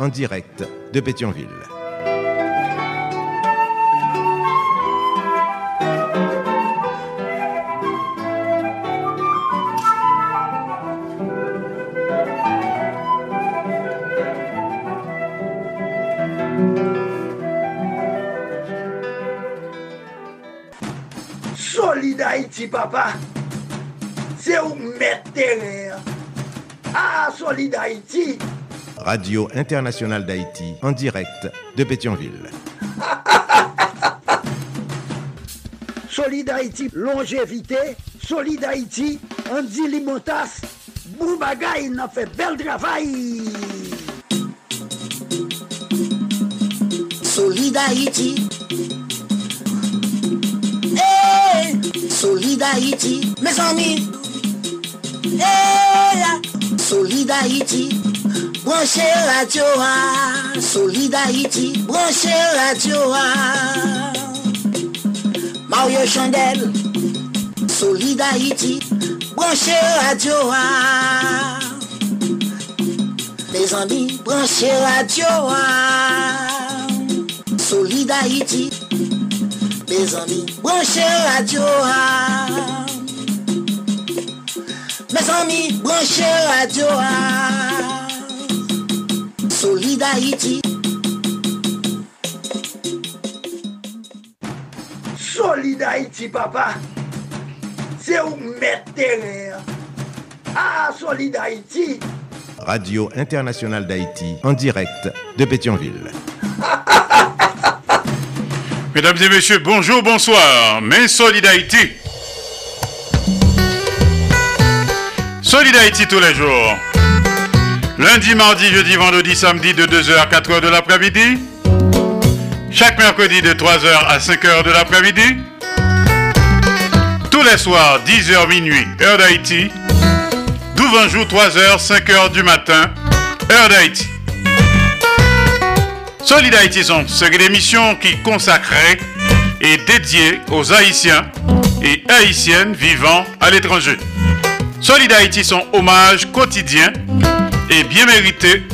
en direct de Pétionville. Solid Haïti, papa. C'est où mettre. Ah, Solid. Radio Internationale d'Haïti en direct de Pétionville. Solid Haïti, longévité. Solid Haïti, Andy Limotas. Boubagaï, il a fait bel travail. Solid Haïti. Hey, Solid Haïti, mes amis. Hey, Solid Haïti. Branchez radio, ah. Solid Haïti. Branchez ah. Mario Chandel. Solid Haïti. Branchez radio, ah. Mes amis, branchez radio, ah. Solid Haïti. Mes amis, branchez radio. ah. Mes amis, branchez radio. ah. Solid Haïti. Solid Haïti, papa. C'est où mettre terrain. Ah, Solid Haïti. Radio Internationale d'Haïti en direct de Pétionville. Mesdames et messieurs, bonjour, bonsoir. Mes Solidarité. Solidarité tous les jours. Lundi, mardi, jeudi, vendredi, samedi de 2h à 4h de l'après-midi. Chaque mercredi de 3h à 5h de l'après-midi. Tous les soirs, 10h minuit, heure d'Haïti. 12 jour, 3h, 5h du matin, heure d'Haïti. Solid Haïti sont une émission qui consacrée et dédiée aux Haïtiens et Haïtiennes vivant à l'étranger. Solid Haïti sont hommage quotidien et bien mérité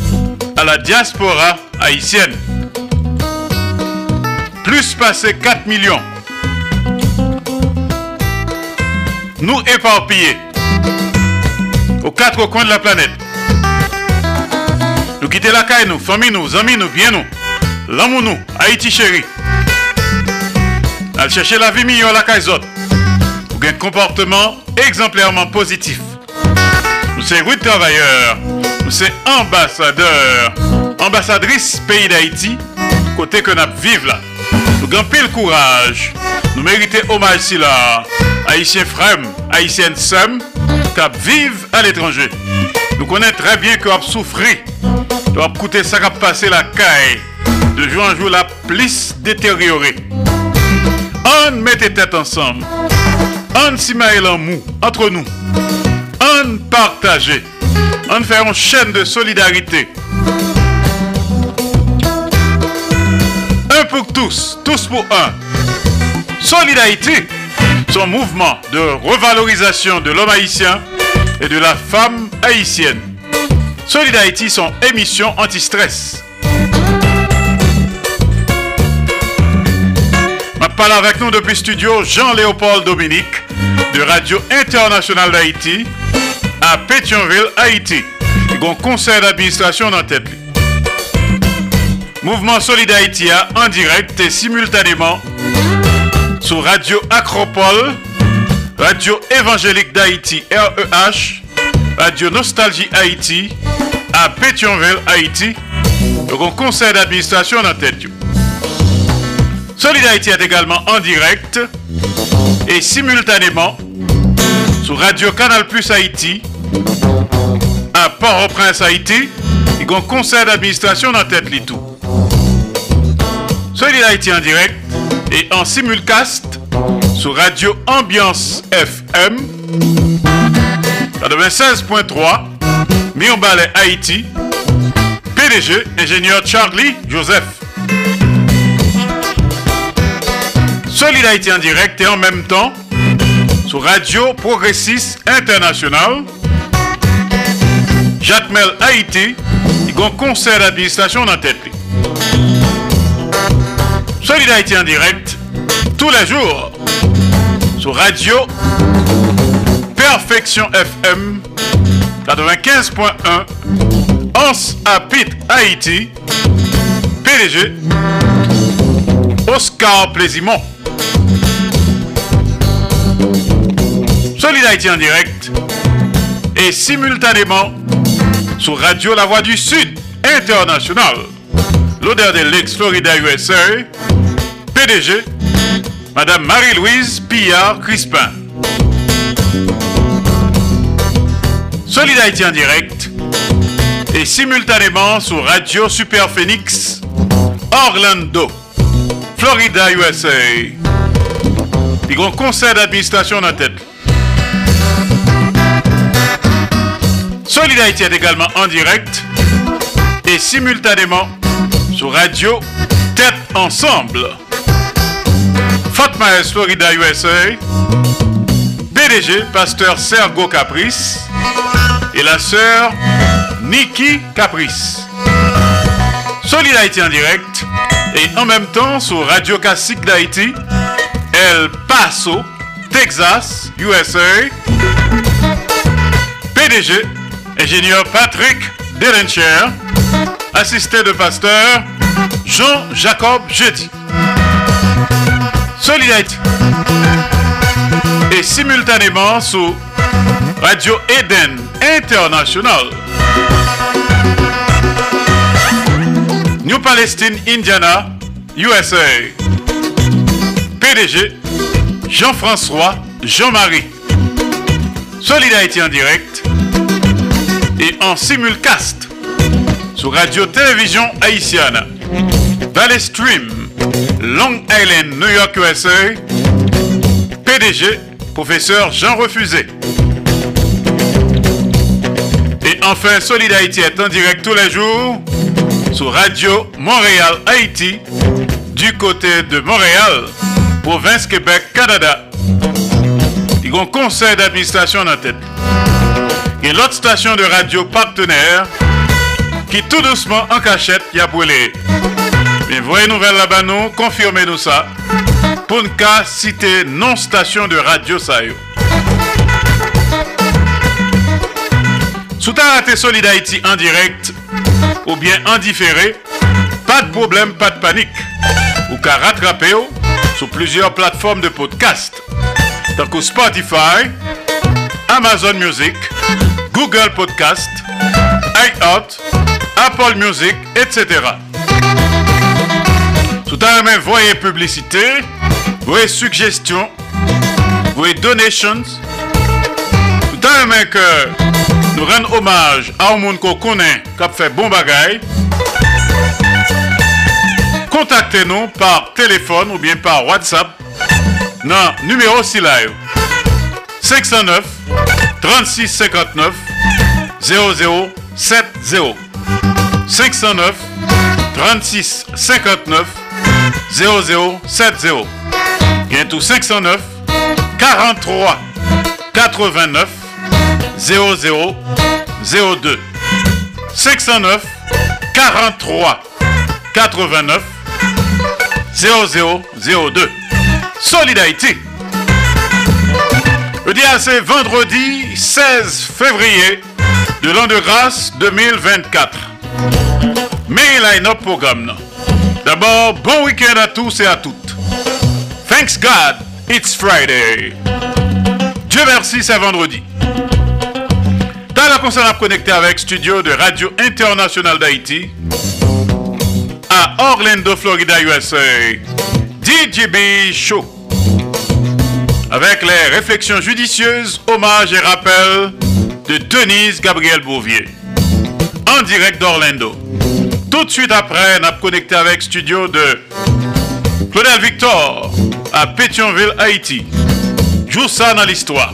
à la diaspora haïtienne. Plus passé 4 millions. Nous éparpillés aux quatre coins de la planète. Nous quitter la caille, nous, famille, nous, amis, nous, bien nous. L'amour, nous, Haïti chéri. Al chercher la vie meilleure la caille autres. Pour un comportement exemplairement positif. Nous sommes rude travailleurs. Nous sommes ambassadeurs. Ambassadrice pays d'Haïti. Côté que nous vivons là. Nous gagnons le courage. Nous méritons hommage si là. Haïtiens frères, Haïtiennes sœurs, qui vivent à l'étranger. Nous connaissons très bien que vous souffrez. Doit coûter ça qui passer la caille. De jour en jour, la plus détériorée. On mette tête ensemble. On s'y en mou entre nous. On partage. On fait une chaîne de solidarité. Un pour tous, tous pour un. Solidarité, son mouvement de revalorisation de l'homme haïtien et de la femme haïtienne. Solidarité, son émission anti-stress. Ma parle avec nous depuis studio Jean-Léopold Dominique de Radio Internationale d'Haïti à Pétionville, Haïti. A un conseil d'administration dans tête. Mouvement Solidarité en direct et simultanément sur Radio Acropole, Radio Évangélique d'Haïti REH, Radio Nostalgie Haïti à Pétionville, Haïti. Donc un conseil d'administration dans tête. yo. Solidarité est également en direct et simultanément sur Radio Canal Plus Haïti à Port-au-Prince, Haïti. Il y a un conseil d'administration dans tête li tout. Haïti en direct et en simulcast sur Radio Ambiance FM 96.3 Mirbalet Haïti PDG ingénieur Charlie Joseph Solid Haïti en direct et en même temps sur Radio Progressiste International Jacmel Haïti il y a un conseil d'administration dans tête li. Solid en direct tous les jours sur Radio Perfection FM 95.1 Ans à Pit Haïti PDG Oscar Plaisimont Solid Haïti en direct et simultanément sur Radio La Voix du Sud International l'odeur de l'ex-Florida USA PDG Madame Marie-Louise Pillard Crispin. Solid Haïti en direct et simultanément sur Radio Super Phoenix Orlando, Florida, USA. Il y a un conseil d'administration la tête. Solid Haïti est également en direct et simultanément sur Radio Tête Ensemble. Fatma S. Florida, USA. PDG, pasteur Sergo Caprice. Et la sœur Nikki Caprice. Solid Haïti en direct. Et en même temps sur Radio Classique d'Haïti. El Paso, Texas, USA. PDG, ingénieur Patrick Delencher. Assisté de pasteur Jean-Jacob Jeudi. Solidarité. Et simultanément sur Radio Eden International. New Palestine, Indiana, USA. PDG Jean-François Jean-Marie. Solidarité en direct et en simulcast sur Radio Télévision Haïtienne. Valley Stream, Long Island, New York, USA. PDG, professeur Jean Refusé. Et enfin, Solid Haïti est en direct tous les jours sur Radio Montréal, Haïti, du côté de Montréal, province Québec, Canada. Il y a un conseil d'administration en tête. Et l'autre station de radio partenaire qui tout doucement en cachette y a brûlé. Mais voyez nouvelle là-bas nous, confirmez-nous ça. Pour ne citer non station de radio ça. Sous ta raté Solid Haïti en direct ou bien en différé, pas de problème, pas de panique. Ou qu'à rattraper yo sur plusieurs plateformes de podcast. Donc au Spotify, Amazon Music, Google Podcast, iHeart, Apple Music, etc. Tout à même, voyez publicité, voyez suggestions, voyez donations. Tout à même nous rendons hommage à un monde qu'on connaît, qui a fait bon bagaille. Contactez-nous par téléphone ou bien par WhatsApp. Non, numéro 6 live. 509 36 59 0070 509 36 59 0070 Bientôt 509 43 89 0002 509 43 89 0002 Solid Haïti Dia c'est vendredi 16 février de l'an de grâce 2024. Mais line-up programme. non. D'abord, bon week-end à tous et à toutes. Thanks God, it's Friday. Dieu merci, c'est vendredi. Dans la concert à connecter avec studio de Radio Internationale d'Haïti à Orlando, Florida, USA. DJB Show. Avec les réflexions judicieuses, hommages et rappels de Denise Gabriel Bouvier. en direct d'Orlando. Tout de suite après, on a connecté avec studio de Claudel Victor à Pétionville, Haïti. Joue ça dans l'histoire.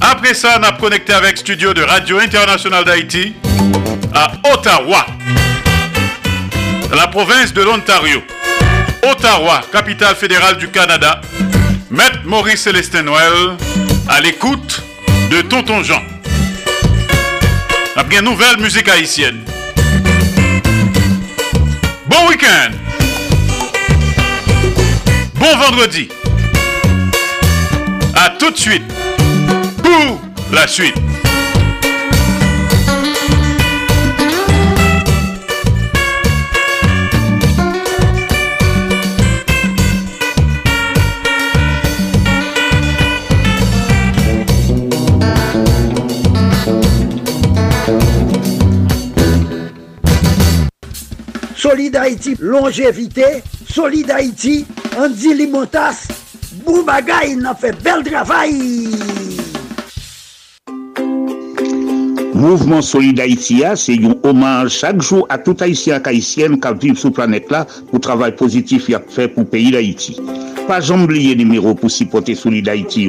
Après ça, on a connecté avec studio de Radio Internationale d'Haïti à Ottawa, dans la province de l'Ontario. Ottawa, capitale fédérale du Canada. Maître Maurice Célestin Noël à l'écoute de Tonton Jean. Après une nouvelle musique haïtienne. Bon week-end. Bon vendredi. À tout de suite pour la suite. Solid Haïti, longévité. Solid Haïti, Andy Limotas. Boubagaï, n'a fait bel travail. Mouvement Solid Haïti, c'est un hommage chaque jour à tout Haïtien et Haïtienne qui vivent sur la planète là pour le travail positif qu'il a fait pour le pays d'Haïti. Pas oublier numéro pour supporter Solid Haïti.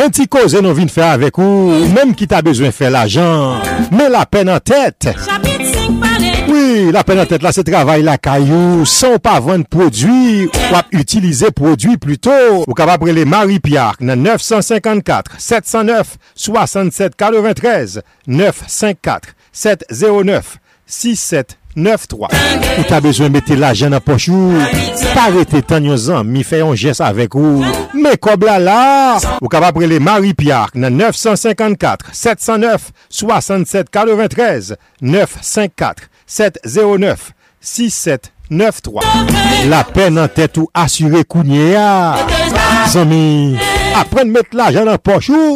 Men ti koze nou vin fè avèk ou, mèm ki ta bezwen fè l'ajan, mè la pen an tèt. Oui, la pen an tèt la se travay la kayou, son pa vwèn prodwi, wap utilize prodwi pluto. Ou kapap prele Marie-Pierre nan 954 709 6793. Ou ta bezwen mette la jen nan pochou. Parete tan yon zan, mi fè yon jes avèk ou. Me kob la la. Ou kap prele Marie Pierre nan 954 709 67 93 954 709 67 9-3 La pen nan tèt ou asyre kounye ya ah. Zami Apren met la jen an pochou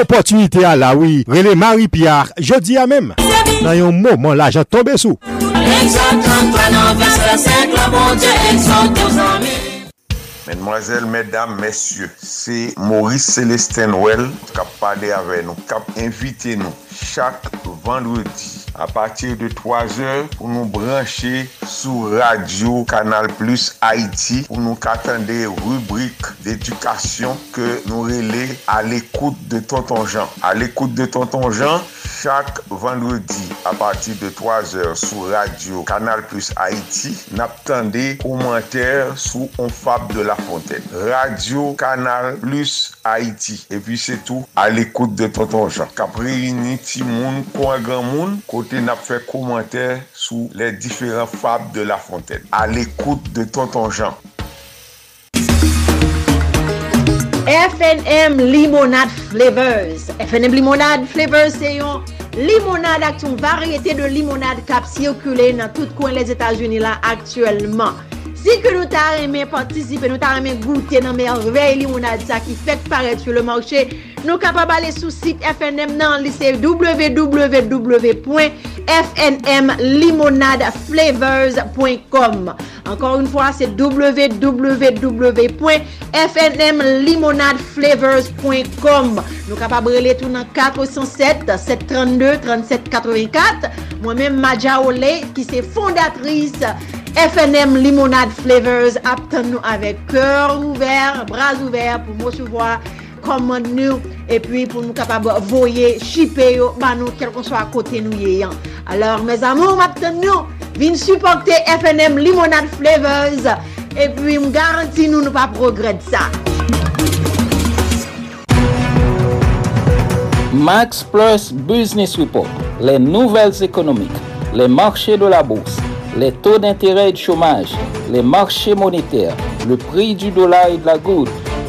Opotunite a la oui Rele Marie Pierre Jodi a mem Nan yon mouman la jan tombe sou. Mesdemoiselles, mesdames, messieurs, c'est Maurice Célestin Well qui a parlé avec nous, qui a invité nous chaque vendredi a patir de 3 or pou nou branche sou radio Kanal Plus Haiti pou nou katande rubrik d'edukasyon ke nou rele a l'ekoute de Tonton Jean. A l'ekoute de Tonton Jean, chak vendredi a patir de 3 or sou radio Kanal Plus Haiti nap tande komenter sou On Fab de la Fontaine. Radio Kanal Plus Haiti. E pi se tou a l'ekoute de Tonton Jean. Kapri ni ti moun, kwa gran moun, kwa kote nap fè komantè sou lè diferent fab de La Fontaine. A l'ekoute de Tonton Jean. FNM Limonade Flavors. FNM Limonade Flavors se yon limonade ak yon varyete de limonade kap sirkule nan tout kwen les Etats-Unis la aktuelman. Si ke nou ta reme partisipe, nou ta reme goute nan merveil limonade sa ki fèk paret sou le manche, Nou kapab ale sou sit FNM nan lise www.fnmlimonadeflavors.com Ankor un fwa se www.fnmlimonadeflavors.com Nou kapab rele tou nan 407 732 3784 Mwen men Maja Ole ki se fondatris FNM Limonade Flavors ap tan nou avek kèr ouver, bras ouver pou mou souvoa komand nou, epi pou nou kapab voye, shipe yo, ban nou kelkon so a kote nou ye yan. Alors, mes amour, mapten nou, vin supporte FNM Limonade Flavors, epi m garanti nou nou pa progred sa. Max Plus Business Report, les nouvelles économiques, les marchés de la bourse, les taux d'intérêt et de chômage, les marchés monétaires, le prix du dollar et de la goutte,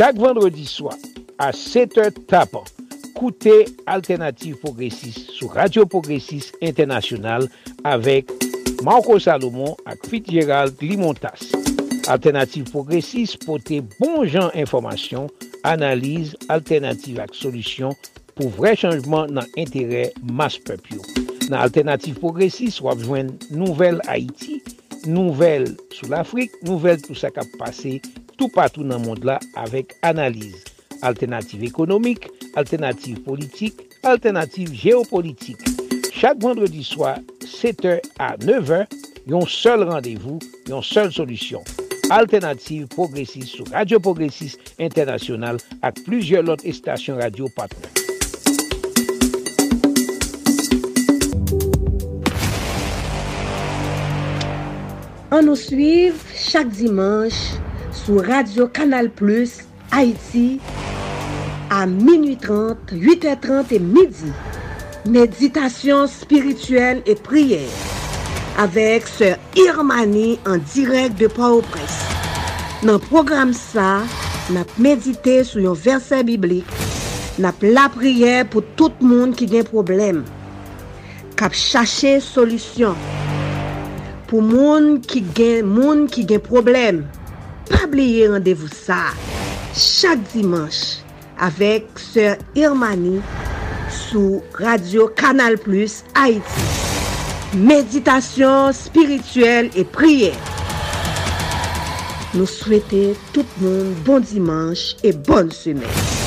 Chak vendredi swa, a 7 h tapan, koute Alternative Progressive sou Radio Progressive International avek Marco Salomon ak Fit Gérald Limontas. Alternative Progressive pote bon jan informasyon, analize, alternative ak solisyon pou vre chanjman nan entere mas pepyo. Nan Alternative Progressive wap jwen nouvel Haiti, nouvel sou l'Afrique, nouvel tout sa kap pase tou patou nan mond la avek analize. Alternative ekonomik, alternative politik, alternative geopolitik. Chak vendredi swa, 7h a 9h, yon sol randevou, yon sol solusyon. Alternative Progressive sou Radio Progressive Internasyonal ak plujye lot estasyon radio patron. An nou suiv chak dimanche sou Radio Kanal Plus Haïti a minuit 30, 8h30 et midi. Méditation spirituelle et prière avec Sœur Irmani en direct de Port-au-Prince. Dans le programme ça, n'a médité sur un verset biblique, n'a la prière pour tout le monde qui a un problème, cap chercher solution pour monde qui gagne monde qui gagne problème. Oublier rendez-vous ça chaque dimanche avec Sœur Irmani sous Radio Canal Plus Haïti. Méditation spirituelle et prière. Nous souhaitons tout le monde bon dimanche et bonne semaine.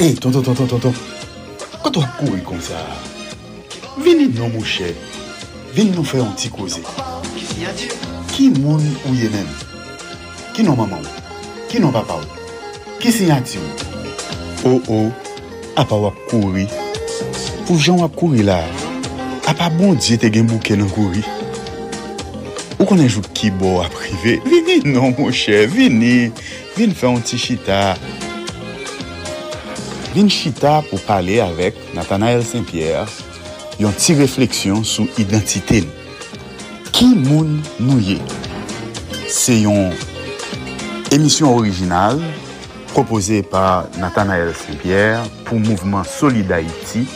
Eh, hey, tonton, tonton, tonton, kwa to a kouri kon sa? Vini nou mouche, vini nou fè an ti koze. Ki moun ou ye men? Ki nou maman ou? Ki nou papa ou? Ki sinyati ou? Ou oh, ou, oh, apa wap kouri. Pou jan wap kouri la, apa bon diye te gen bouke nan kouri. Ou konen jout ki bo aprive, vini nou mouche, vini, vini fè an ti chita. vin chita pou pale avek Nathanael Saint-Pierre yon ti refleksyon sou identite nou. Ki moun nou ye? Se yon emisyon orijinal propose pa Nathanael Saint-Pierre pou Mouvement Solid Haïti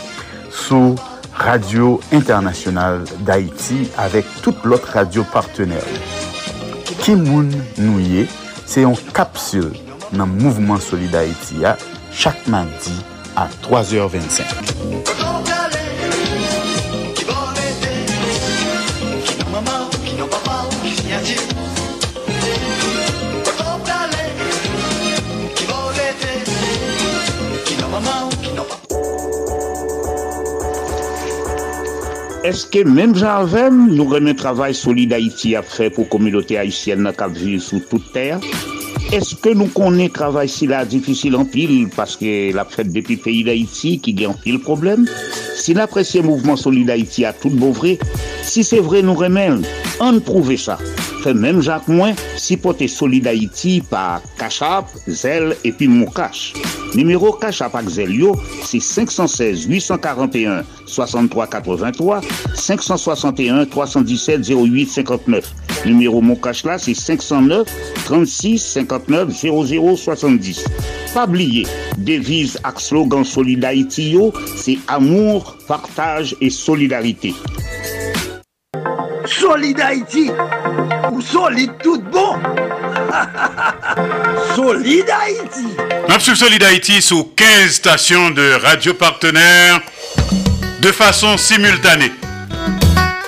sou Radio Internationale d'Haïti avek tout lot radio partenèl. Ki moun nou ye? Se yon kapsul nan Mouvement Solid Haïti ya chaque mardi à 3h25. Est-ce que même Jarvem nous remet travail solide Haïti à faire pour la communauté haïtienne qui vit sous toute terre? Est-ce que nous connaissons travail si là difficile en pile parce que la fête depuis pays d'Haïti qui gagne en pile problème? Si l'apprécié mouvement Solid Haïti a tout vrai, si c'est vrai nous remet, on prouve ça. Même Jacques Moins, si pote Solid Haïti par Cachap, Zel et puis Moukache. Numéro Cachap avec Zelio, c'est 516 841 63 83 561 317 08 59. Numéro Moukache là, c'est 509 36 59 00 70. Pas oublier, devise avec slogan Solid c'est amour, partage et solidarité. Solid solide tout bon Solid Haïti Absolue Solid Haïti sous 15 stations de radio partenaires de façon simultanée.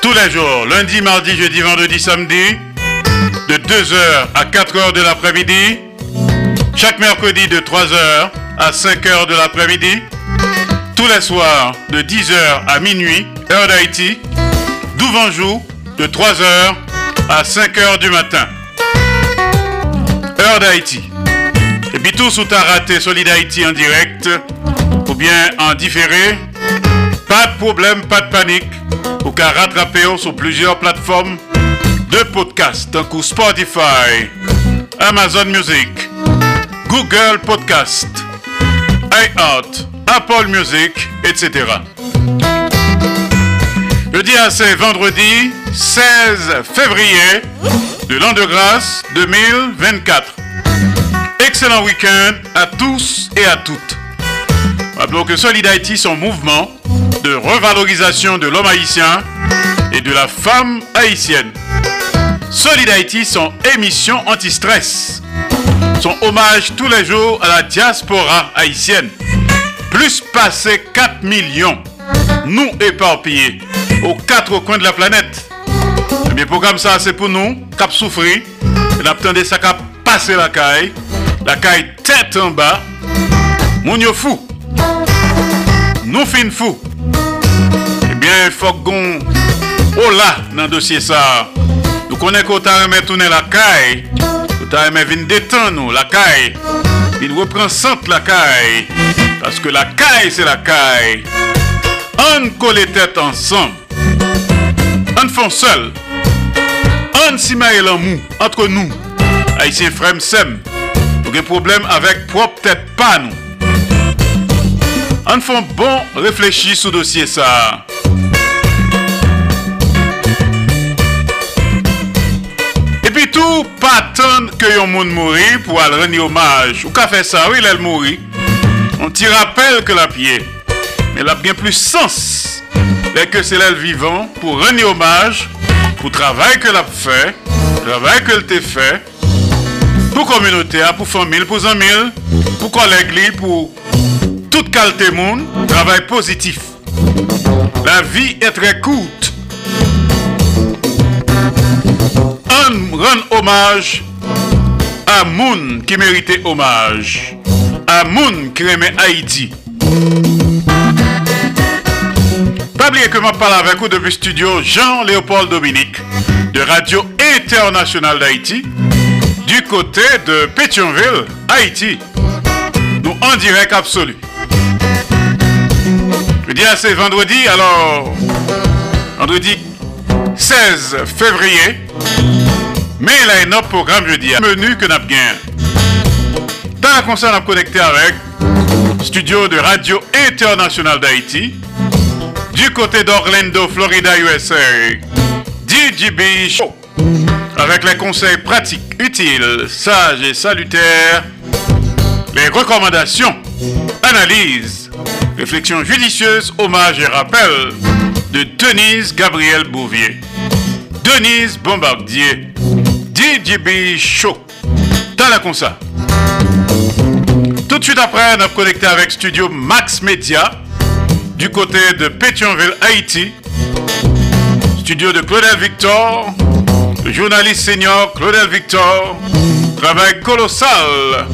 Tous les jours, lundi, mardi, jeudi, vendredi, samedi, de 2h à 4h de l'après-midi, Chaque mercredi de 3h à 5h de l'après-midi. Tous les soirs de 10h à minuit, heure d'Haïti. Douvanjou de 3h à 5h du matin. Heure d'Haïti. Et puis tout sous ta raté Solid Haïti en direct ou bien en différé. Pas de problème, pas de panique. Ou qu'à rattraper sur plusieurs plateformes de podcast, donc Spotify, Amazon Music, Google Podcast, iHeart, Apple Music, etc. À c'est vendredi 16 février de l'an de grâce 2024. Excellent week-end à tous et à toutes. Rappelons que Solid Haïti, son mouvement de revalorisation de l'homme haïtien et de la femme haïtienne. Solid Haïti, son émission anti-stress. Son hommage tous les jours à la diaspora haïtienne. Plus passé 4 millions, nous éparpillés aux quatre coins de la planète. Eh bien, programme ça, c'est pour nous, cap souffrir. attendez ça cap passer la caille. La caille tête en bas. Mon yo fou. Nous fin fou. Eh bien, il faut qu'on. Oh là, dans le dossier ça. Nous connaissons qu'on t'a remis tourner la caille. qu'on t'a remis venir détendre nous, la caille. Il reprend centre la caille. Parce que la caille, c'est la caille. On colle tête ensemble. An fon sel. An si maye lan mou Antre nou. Haitien frem sem. Nou gen problem avek prop tet pa nou. An fon bon reflechi sou dosye sa. Epi tou patan ke yon moun mouri Pou al reni omaj. Ou ka fe sa ou il el mouri. On ti rappel ke la pie Men la gen plus sens. Dès que c'est vivant pour rendre hommage pour travail qu'elle a fait, le travail qu'elle t'a fait, pour la communauté, pour la famille, pour les amis, pour collègues, pour toute qualité monde, travail positif. La vie est très courte. On rend hommage à Moun qui méritait hommage, à Moun qui aimait Haïti. Pas oublier que je parle avec vous depuis le studio Jean-Léopold Dominique de Radio Internationale d'Haïti du côté de Pétionville, Haïti. Nous en direct absolu. Je dis c'est vendredi, alors vendredi 16 février. Mais il y a un programme jeudi, menu que nous avons. Dans la concert, on a connecté avec studio de Radio Internationale d'Haïti du côté d'Orlando, Florida, USA. DJB Show. Avec les conseils pratiques, utiles, sages et salutaires. Les recommandations, analyses, réflexions judicieuses, hommages et rappels de Denise Gabriel Bouvier. Denise Bombardier. DJB Show. Dans la consa. Tout de suite après, on a connecté avec Studio Max Media du côté de Pétionville, Haïti. Studio de Claudel Victor, le journaliste senior Claudel Victor. Travail colossal.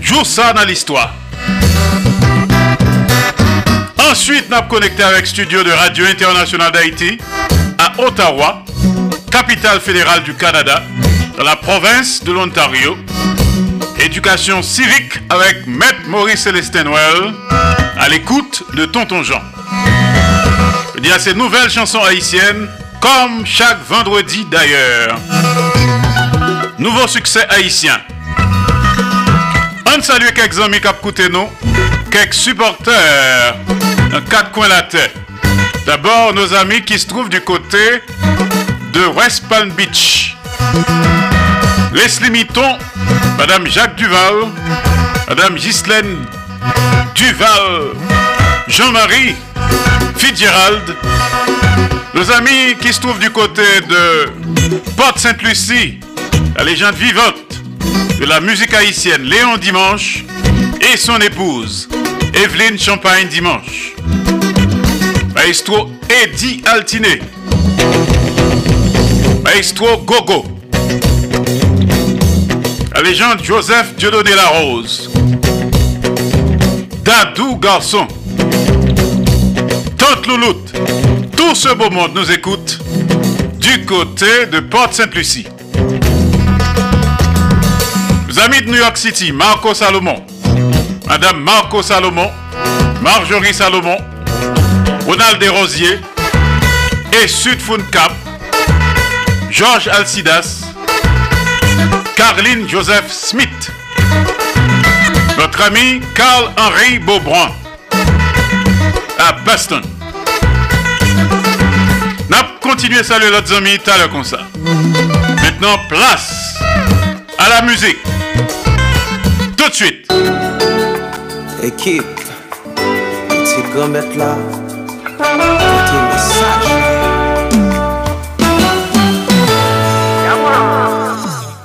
Joue ça dans l'histoire. Ensuite, nous avons connecté avec Studio de Radio Internationale d'Haïti à Ottawa, capitale fédérale du Canada, dans la province de l'Ontario. Éducation civique avec Maître Maurice Célestin Noël à l'écoute de Tonton Jean. Il y a ces nouvelles chansons haïtiennes, comme chaque vendredi d'ailleurs. Nouveau succès haïtien. On salue quelques amis qui nous, quelques supporters dans quatre coins la tête. D'abord, nos amis qui se trouvent du côté de West Palm Beach. Leslie Mitton, Madame Jacques Duval, Madame Ghislaine Duval, Jean-Marie, Fitzgerald, nos amis qui se trouvent du côté de Porte Sainte-Lucie, la légende vivante de la musique haïtienne Léon Dimanche et son épouse Evelyne Champagne Dimanche. Maestro Eddie Altiné. Maestro Gogo. légende Joseph Dieudonné Rose. Dadou Garçon. Tante Louloute. Tout ce beau monde nous écoute du côté de Porte-Sainte-Lucie. Les amis de New York City, Marco Salomon, Madame Marco Salomon, Marjorie Salomon, Ronald Desrosiers et Sud Cap, Georges Alcidas, Carline Joseph Smith, notre ami Carl-Henri Beaubrun à Boston. N'a continué à saluer l'autre amis tout à l'heure comme ça. Maintenant, place à la musique. Tout de suite. Équipe, petit gommette là, petit message.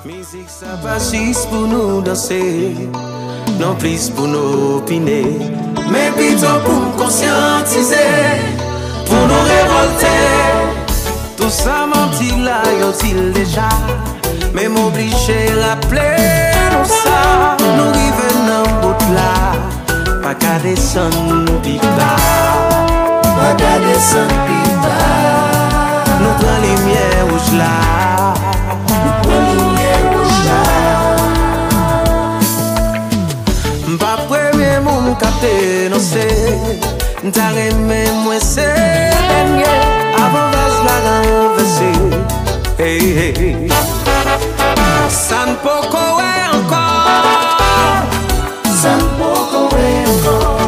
Musique ça pas juste pour nous danser, nan plis pou nou opine. Men pito pou m konsyantize Pou nou revolte. Tout sa manti la yo til deja Men m obliche rappele nou sa. Nou rive nan bout la Pa kade san pi ba. Pa kade san pi ba. Nou pran li mye ouj la. Nou pran li mye m kapte nan se. Nta reme mwen se. Denye Avan vaz la renvesi Hey, hey, hey San pou kowe ankon San pou kowe ankon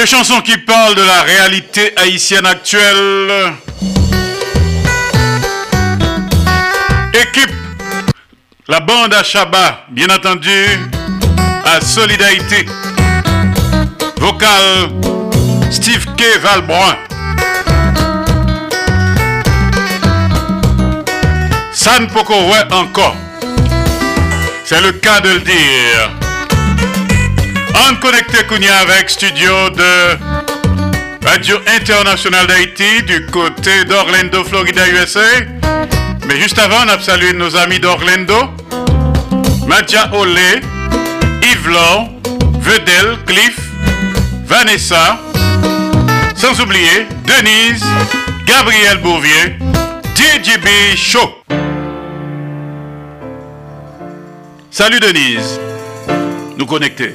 Une chanson qui parle de la réalité haïtienne actuelle. Équipe, la bande à Chabat, bien entendu, à Solidarité. Vocal, Steve K. Valbrun. San ouais encore. C'est le cas de le dire. En connecté Kounia avec studio de Radio Internationale d'Haïti du côté d'Orlando, Florida, USA. Mais juste avant, on a salué nos amis d'Orlando, Madia Olé, Yves Laure, Vedel, Cliff, Vanessa, sans oublier Denise, Gabriel Bouvier, DJB Show. Salut Denise, nous connecter.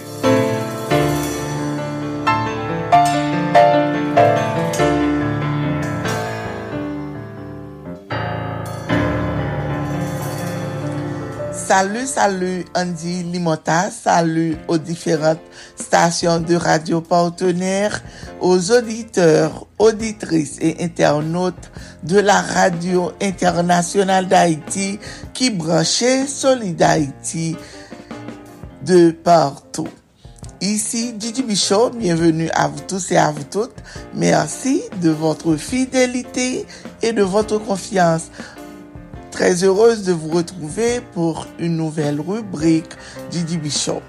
Salut, salut Andy Limota, salut aux différentes stations de radio partenaires, aux auditeurs, auditrices et internautes de la radio internationale d'Haïti qui branchait Solid Haïti de partout. Ici Didi Bichot, bienvenue à vous tous et à vous toutes. Merci de votre fidélité et de votre confiance. Très heureuse de vous retrouver pour une nouvelle rubrique Didi Bichot.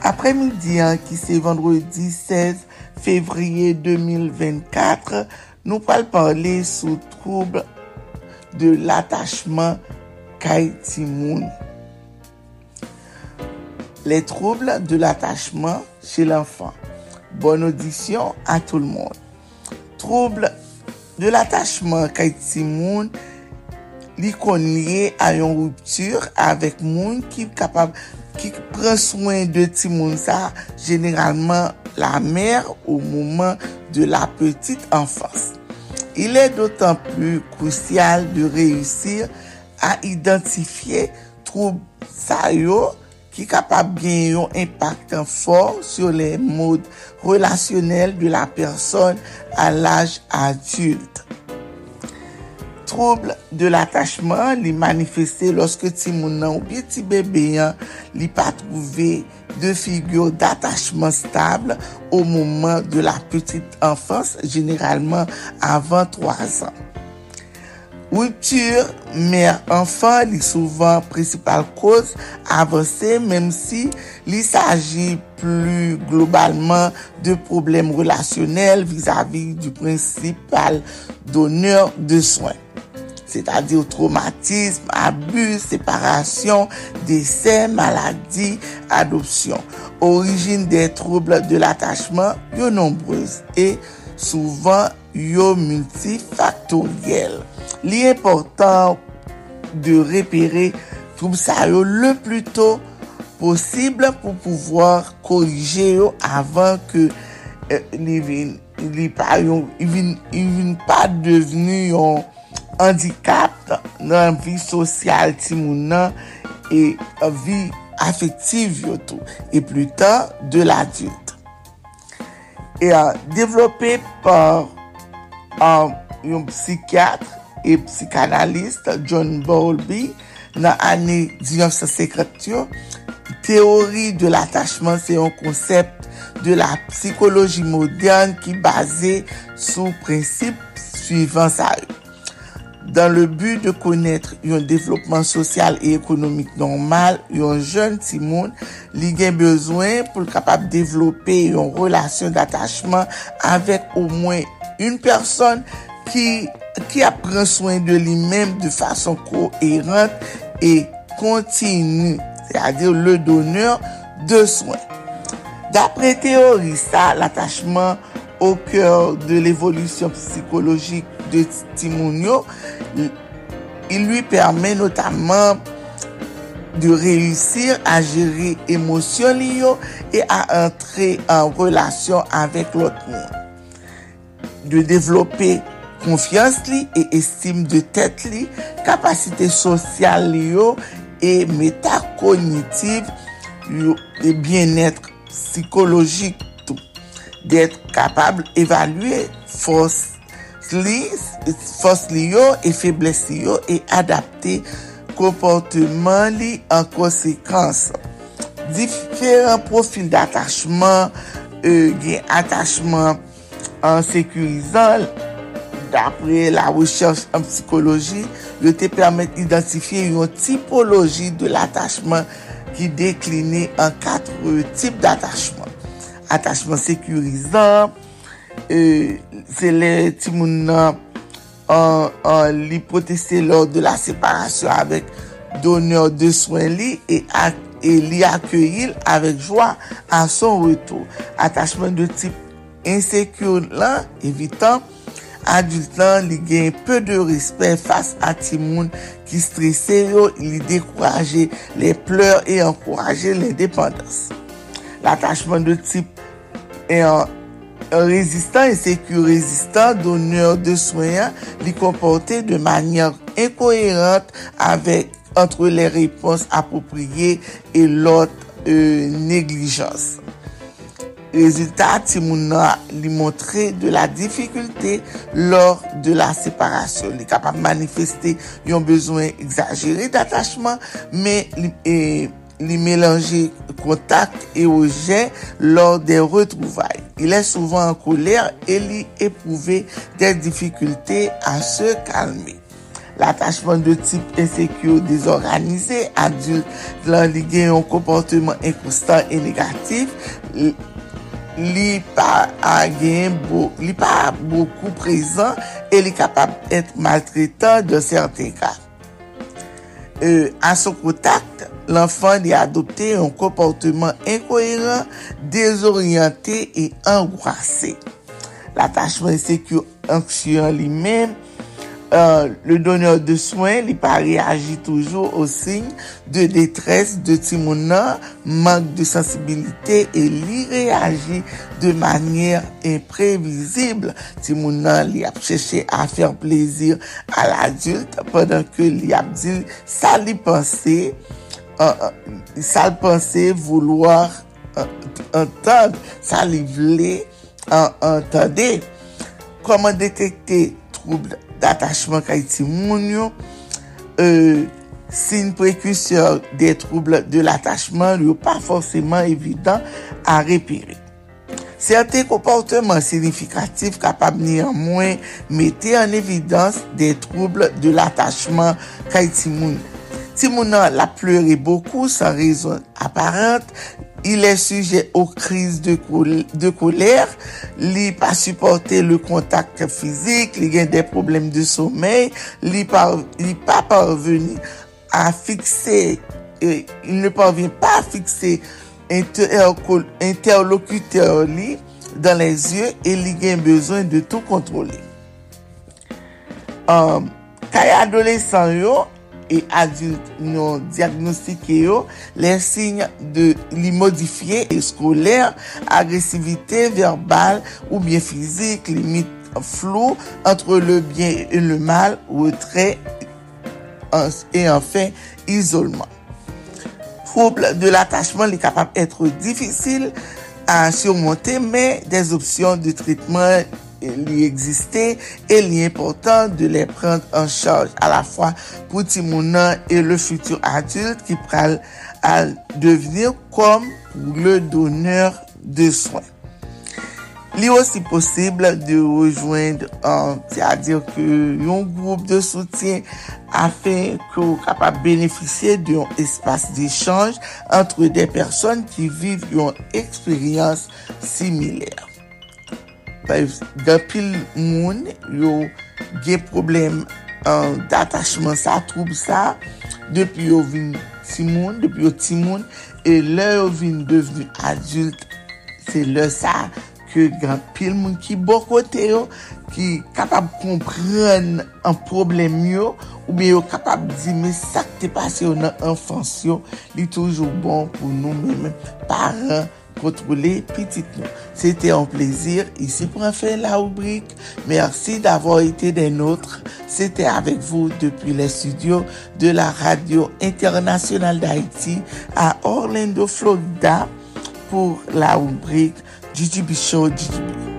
Après-midi, hein, qui c'est vendredi 16 février 2024, nous allons parler sous trouble de l'attachement Kaitimoun. Les troubles de l'attachement chez l'enfant. Bonne audition à tout le monde. Trouble de l'attachement Kaitimoun li kon liye a yon ruptur avèk moun ki kapab ki pren souen de ti moun sa generalman la mer ou mouman de la petite enfans. Il est d'autant plus crucial de réussir a identifiye troub sa yo ki kapab gen yon impactan for sur les modes relasyonel de la person al l'âge adulte. trouble de l'attachement li manifeste loske ti moun nan ou bi ti bebeyan li pa trouve de figure d'attachement stable ou mouman de la petite enfance, generalman avan 3 an. Wiptur, mère-enfant li souvan prinsipal cause avanse mèm si li saji plu globalman de problem relasyonel vis-a-vis du principal donneur de soin. se ta di ou traumatisme, abus, separasyon, dese, maladi, adopsyon. Origin de trouble de l'attachement yo nombreuse e souvan yo multifaktoriel. Li important de repere troub sa yo le plus tôt posible pou pouvoir korije yo avan ke euh, li vin, li pa yon, li vin, li vin pa devenu yon handikap nan vi sosyal ti moun nan e vi afektiv yo tou e plutan de l'adulte. E uh, devlopè par um, yon psikyatre e psikanaliste John Bowlby nan ane 1950, teori de l'attachement se yon konsept de la psikoloji modern ki base sou prinsip suivant sa yon. Dan le but de konetre yon devlopman sosyal e ekonomik normal, yon jen ti moun li gen bezwen pou kapap devlope yon relasyon datachman avek ou mwen yon person ki apren soyn de li men de fason koherent e kontinu, se a dir le doneur de soyn. Dapre teorisa, l'atachman ou kèr de l'evolusyon psikologik de Timounio, il lui permet notamment de réussir à gérer émotion liyo et à entrer en relation avec l'autre monde. De développer confiance li et estime de tête li, capacité sociale liyo e metakognitiv yo e bienetre psikologik tou. tout. D'être capable d'évaluer force li, fos li yo, e febles li yo, e adapte komporteman li an konsekans. Diferent profil d'atachman, e, gen atachman an sekurizan, dapre la wechers an psikoloji, yo te permette identifiye yon tipoloji de l'atachman ki dekline an katre tip d'atachman. Atachman sekurizan, euh, se le timoun nan an, li proteste lor de la separasyon avek donor de swen li e, ak, e li akyeyil avek jwa an son retou. Atachman de tip insekyon lan, evitan, Adult lan li gen pe de respect fase a ti moun ki stresse yo li dekouraje le pleur e ankouraje le dependans. L'atachman de type e an et sécu rezistant donneur de soyen li komporte de manyan inkoherente entre les réponses appropriées et l'autre euh, négligence. Rezultat, li montre de la difikulte lor de la separasyon. Li kapap manifeste yon bezwen exagere d'atachman, men li melange kontak e oje lor de retrouvay. Il est souvent en colère et li éprouve des difficultés à se calmer. L'attachement de type insécure désorganisé, adulte, l'en ligue yon comportement inconstant et négatif, li pa beaucoup prezant e li kapab ete maltretan de certain ka. A son kontak, l'enfant li adopte yon komportement inkoheran, dezorienté et angoissé. L'attachement sécure anxieux li mèm, Euh, le donneur de soin li pa reagi toujou au signe de detresse de Timona, mank de sensibilite e li reagi de manyer imprevizible. Timona li ap chèche a fèr plezir al adulte padan ke li ap di sa li pense Euh, sa l'pense vouloir euh, entende, sa li vle entende. Koman detekte trouble d'atachman ka iti moun yo, euh, sin prekusyon de trouble de l'atachman yo pa forceman evidant a repiri. Serte komporteman sinifikatif kapab ni an mwen mette an evidans de trouble de l'atachman ka ti moun. Ti moun nan la pleure beaucoup san rezon aparente, il est sujet aux crises de, col de colère, li pa supporter le contact physique, li gen des problèmes de sommeil, li, pa li pas parvenu à fixer, euh, il ne parvient pas à fixer interlocuteur li dans les yeux et li gen besoin de tout contrôler. Um, Kaya adolescent yo, et adulte non diagnostike yo, les signes de li modifiye et scolaire, agressivité verbale ou bien physique, limite flou entre le bien et le mal, retrait et enfin isolement. Trouble de l'attachement li kapap etre difficile a surmonter, mais des options de traitement li egziste e li important de le prend en charge a la fwa pou ti mounan e le futur adulte ki pral al devenir kom pou le doner de soin. Li osi posible de rejoindre an, ti a dir ke yon groupe de soutien afen ke ou kapap beneficye de yon espase de chanj entre de person ki vive yon eksperyans similer. Gapil moun yo gen problem an datachman sa, troub sa, depi yo vin timoun, depi yo timoun, e lè yo vin devini adult, se lè sa ke gapil moun ki bo kote yo, ki kapab kompren an problem yo, ou be yo kapab di me sak te pase yo nan enfans yo, li toujou bon pou nou men men paran, contrôler petit nous. C'était un plaisir ici pour faire la rubrique. Merci d'avoir été des nôtres. C'était avec vous depuis les studios de la radio internationale d'Haïti à Orlando, Florida pour la rubrique GGB Show GGB.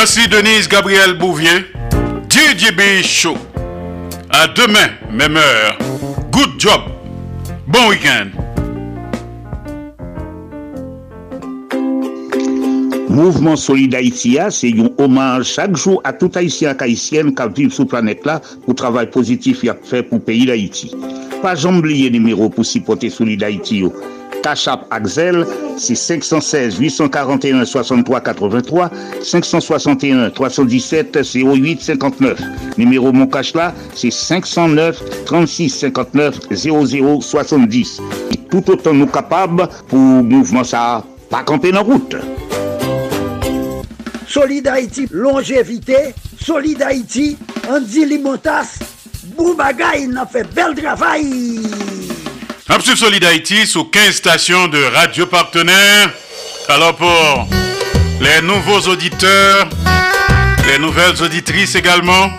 Merci Denise Gabriel Bouvier. DJB Show. À demain, même heure. Good job. Bon week-end. Mouvement Solid Haïti, c'est un hommage chaque jour à tout Haïtien et Haïtienne qui vivent sur la planète là pour le travail positif qu'il a fait pour le pays d'Haïti. Pas j'oublie le numéro pour supporter Solid Haïti. Yo. Tachap Axel, c'est 516 841 63 83 561 317 08 59. Numéro mon cash là, c'est 509 36 59 00 70. Tout autant nous capables pour mouvement ça pas camper la route. Solid Haïti, longévité. Solid Haïti, Andy Limotas. Boubagaï, il a fait bel travail. Absolute Solid Haïti sous 15 stations de radio partenaires. Alors pour les nouveaux auditeurs, les nouvelles auditrices également,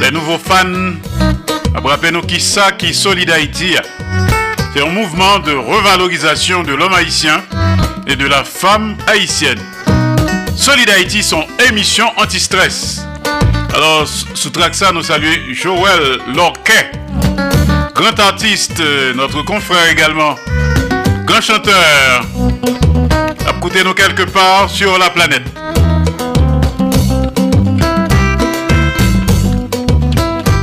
les nouveaux fans, rappelez-nous qui ça qui Solid Haïti. C'est un mouvement de revalorisation de l'homme haïtien et de la femme haïtienne. Solid Haïti, son émission anti-stress. Alors, sous Traxa, nous saluons Joël Lorquet, grand artiste, euh, notre confrère également, grand chanteur. Écoutez-nous quelque part sur la planète.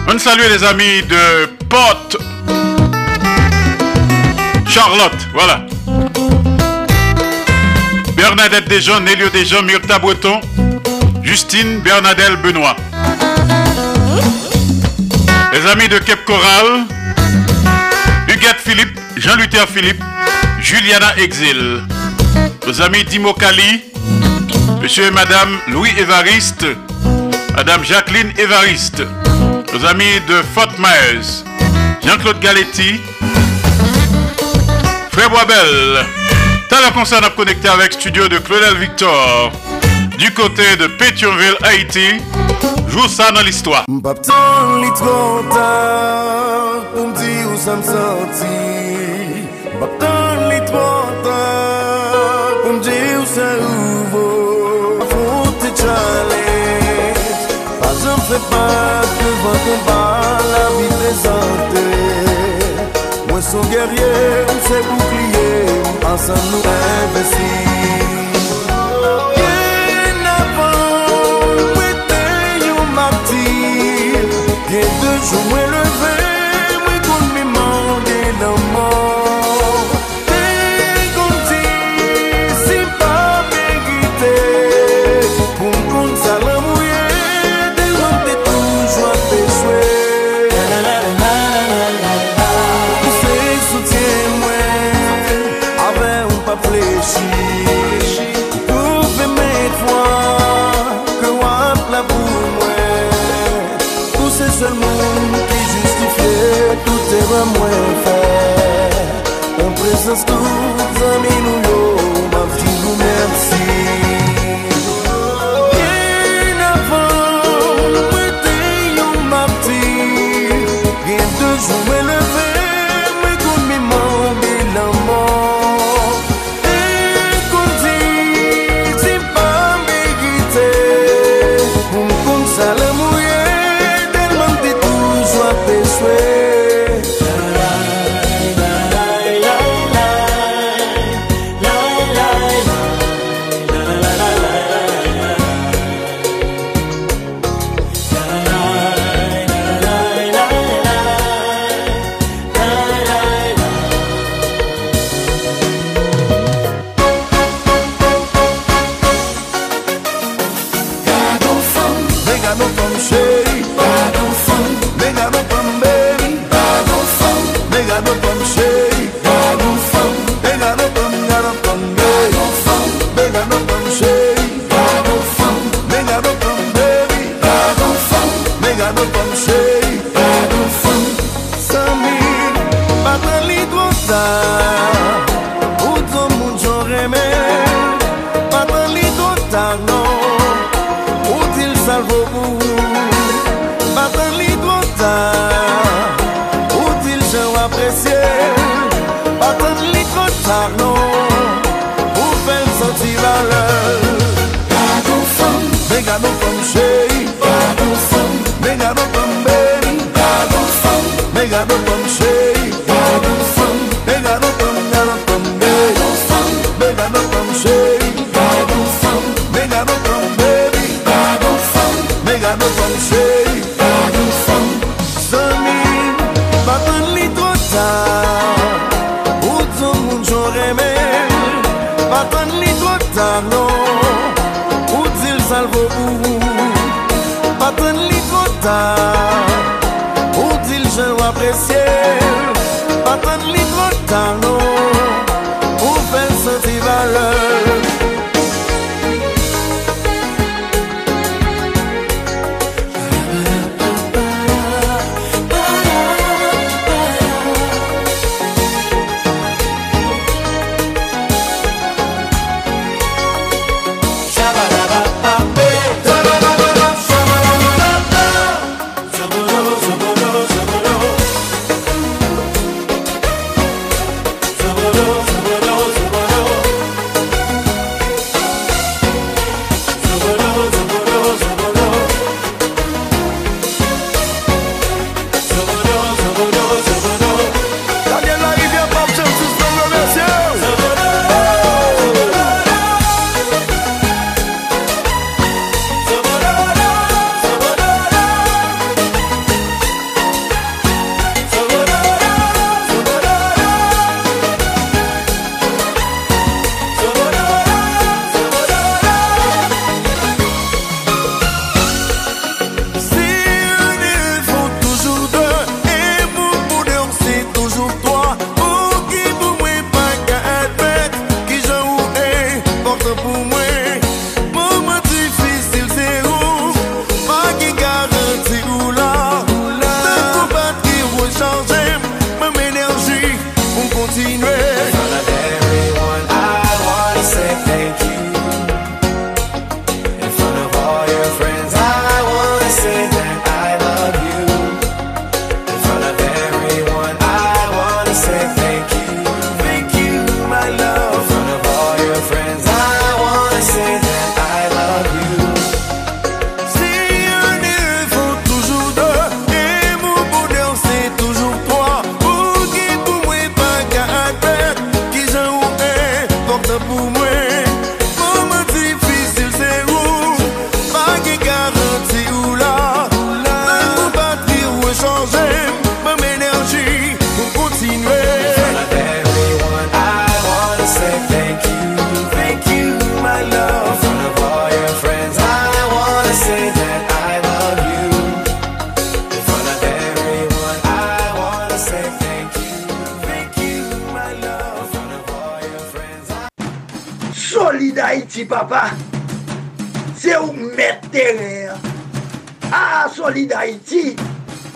On salue les amis de Porte Charlotte, voilà. Bernadette Desjons, Nélio Desjons, Myrta Breton, Justine Bernadelle Benoît. Les amis de Cape Coral, Philippe, Jean-Luther Philippe, Juliana Exil. Nos amis Dimo Kali, Monsieur et Madame Louis Évariste, Madame Jacqueline Évariste. Nos amis de Fort Myers, Jean-Claude Galetti, Frère Boisbel. T'as la concert à connecter avec studio de Claudel Victor. Du côté de Pétionville, Haïti. Joue ça dans l'histoire. Me senti. M'paptan li trop tard pour me dire où ça ouvre. Affronter challenge. Pas j'en fais pas devant combat la vie présentée. Moi son avant, moi t'es un martyr. Bien deux jours, moi levé, va moins fé, en présence do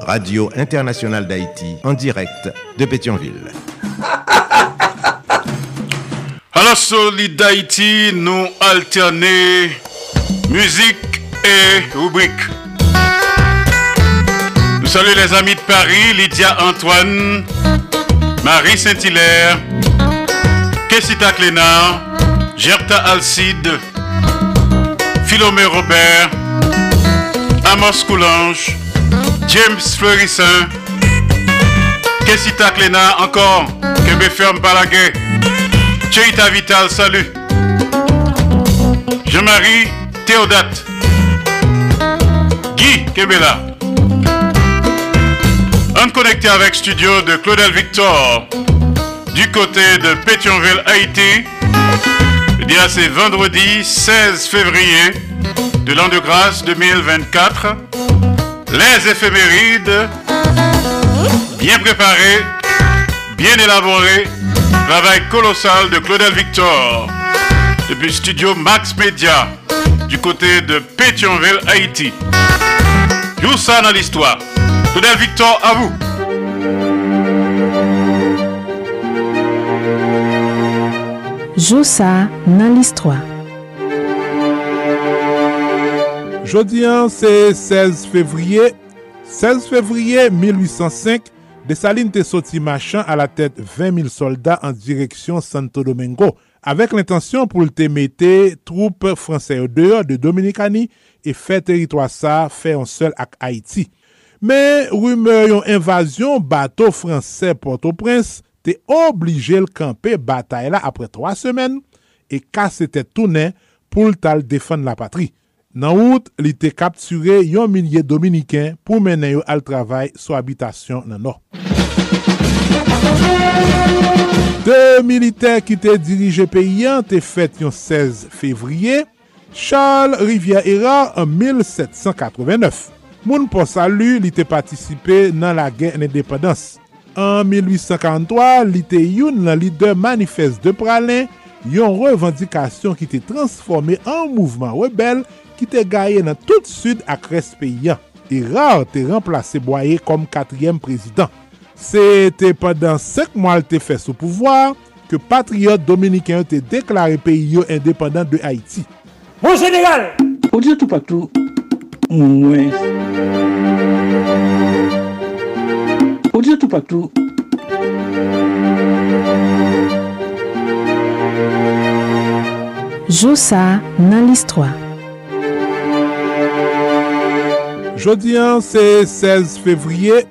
Radio Internationale d'Haïti, en direct de Pétionville. Alors, Solid Haïti, nous alternons musique et rubrique. Nous saluons les amis de Paris, Lydia Antoine, Marie Saint-Hilaire, Kessita Clénard, Gerta Alcide, Philomé Robert, Amos Coulange, James Fleurissin. Kessita Cléna, encore? Kembe Ferme Balaguer. Cheita Vital, salut. Jean-Marie Théodate. Guy Kebela. On connecté avec studio de Claudel Victor du côté de Pétionville, Haïti. Bien, c'est vendredi 16 février de l'an de grâce 2024. Les éphémérides, bien préparées, bien élaborées, travail colossal de Claudel Victor, depuis studio Max Media, du côté de Pétionville, Haïti. Tout ça dans l'histoire. Claudel Victor, à vous. Joussa dans l'histoire. Jodian se 16 fevriye, 16 fevriye 1805, Dessalines te soti machan a la tèt 20.000 soldat an direksyon Santo Domingo avèk l'intention pou lte mette troupes françaises yo deyor de Dominikani et fè teritwa sa fè yon sel ak Haiti. Men, rume yon invasyon bato fransè Port-au-Prince te oblige l'kampe batay la apre 3 semen e kase te toune pou l'tal defan la patrie. Nan wout, li te kapture yon minye Dominiken pou menen yo al travay sou habitasyon nan nou. De militer ki te dirije peyan te fet yon 16 fevriye, Charles Rivière-Héra en 1789. Moun pou salu li te patisipe nan la gen en independans. En 1853, li te yon nan lider manifeste de pralin, yon revendikasyon ki te transforme an mouvman rebel ki te gaye nan tout sud ak respeyan. E rar te remplase Boye kom katriyem prezident. Se te padan sek mwal te fe sou pouvoar, ke patriyot Dominikyan te deklare peyi yo independant de Haiti. Mon Senegal! O diyo tou patou, mwen. O diyo tou patou, Josa nan listwa. Jodi an, se 16 fevriye,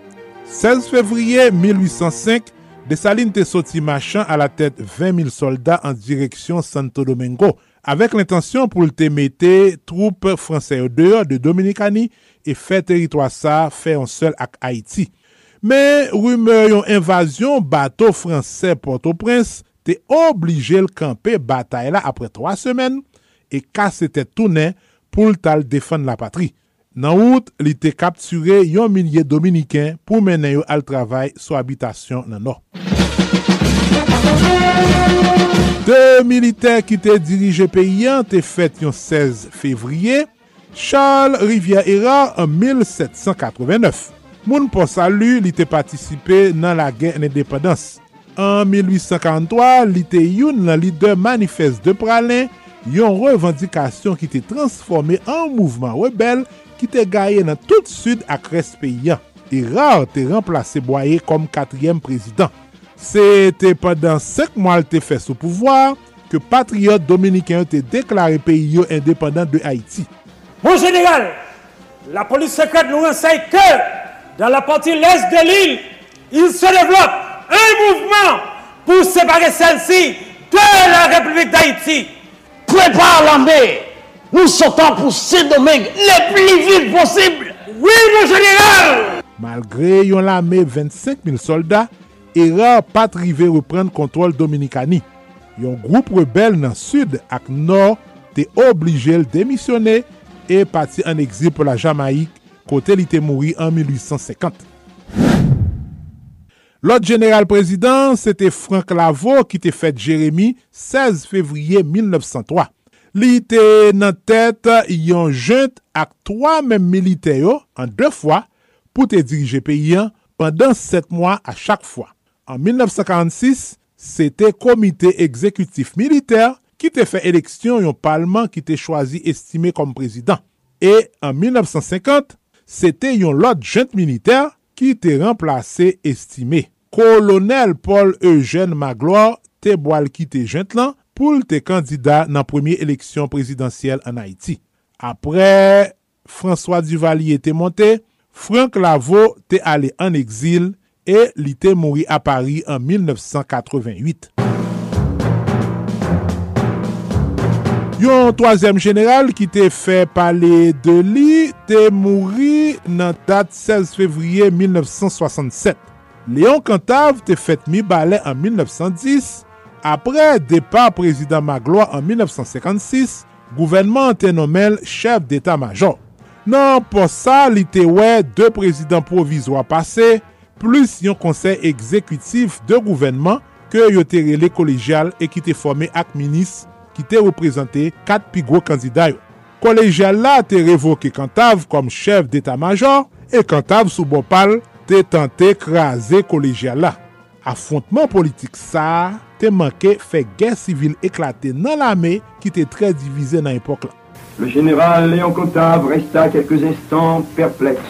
16 fevriye 1805, Desalines te soti machan a la tèt 20 000 soldat an direksyon Santo Domingo, avèk l'intensyon pou lte mette troupe fransè ou deyo de Dominikani e fè teritwa sa fè an sel ak Haiti. Mè rume yon invasyon bato fransè Port-au-Prince te oblige l'kampè batay la apre 3 semen e kase te toune pou l'tal defan la patri. Nan wout, li te kapture yon minye Dominiken pou menen yo al travay sou habitasyon nan nou. De militer ki te dirije peyan te fet yon 16 fevriye, Charles Rivière-Héra en 1789. Moun pou salu li te patisipe la gen en En 1853, li te yon nan lider manifeste de pralin, yon revendikasyon ki te transforme an mouvman rebel ki te gaye nan tout sud ak respeyan. E rar te remplase Boye kom katriyem prezident. Se te padan sek mwal te fe sou pouvoar, ke patriyot Dominikyan te deklare peyi yo independant de Haiti. Mon Senegal, la polis sekret nou ansay ke, dan la pati les de l'il, il se devlop un mouvment pou separe sel-si de la Republik d'Haïti. Prepare l'ambé! Nou sotan pou se domen le pli vil posibl. Oui, mon general! Malgre yon la me 25.000 soldat, era patrive repren kontrol Dominikani. Yon group rebel nan sud ak nor te oblige l demisyone e pati an exil pou la kote li te mouri an 1850. Lot general prezident, se te Frank Lavo ki te fet Jeremie 16 fevriye 1903. Li te nan tèt yon jent ak 3 men milite yo an 2 fwa pou te dirije peyi an pandan 7 mwa a chak fwa. An 1946, se te komite ekzekutif militer ki te fe eleksyon yon palman ki te chwazi estime kom prezident. E an 1950, se te yon lot jent militer ki te remplase estime. kolonel Paul Eugène Magloire te boal kite jent lan pou te kandida nan premye eleksyon prezidentiyel an Haiti. Apre, François Duvalier te monte, Franck Laveau te ale an eksil e li te mouri a Paris an 1988. Yon toazem general ki te fe pale de li te mouri nan dat 16 fevriye 1967. Léon Cantave te fet mi balè an 1910. Apre depa prezident Magloa an 1956, gouvenman te nomel chef d'Etat Major. Nan, pou sa li te wè de prezident provizwa pase, plus yon konsey ekzekutif de gouvenman ke yo te rele kolejyal e ki te formé ak minis ki te reprezenté kat pigwo kandida yo. Kolegial la te revoke Kantav kom chef d'Etat Major e Kantav sou bopal te tante kraze kolejya la. Afontman politik sa, te manke fe gen sivil eklate nan lame ki te tre divize nan epok la. Le general Léon Contave resta quelques instants perpleks.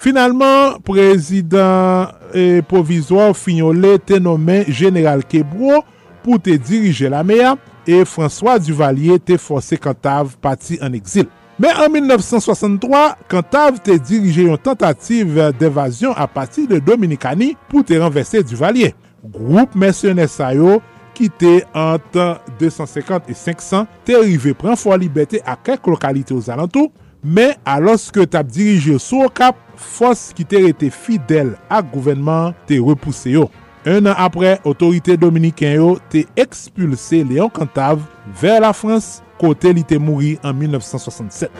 Finalman, prezident e provizor Fignolé te nomen general Kebro pou te dirije la mea e François Duvalier te fose Contave pati an exil. Men an 1963, Kantav te dirije yon tentative devasyon a pati de Dominikani pou te renvesse Duvalier. Groupe mersyoner sayo ki te antan 250 et 500 te rive pren fwa libeti a kek lokalite ou zalantou, men aloske tap dirije sou kap, fos ki te rete fidel ak gouvenman te repouse yo. Un an apre, otorite Dominiken yo te ekspulse Leon Kantav ver la Frans kote li te mouri an 1967.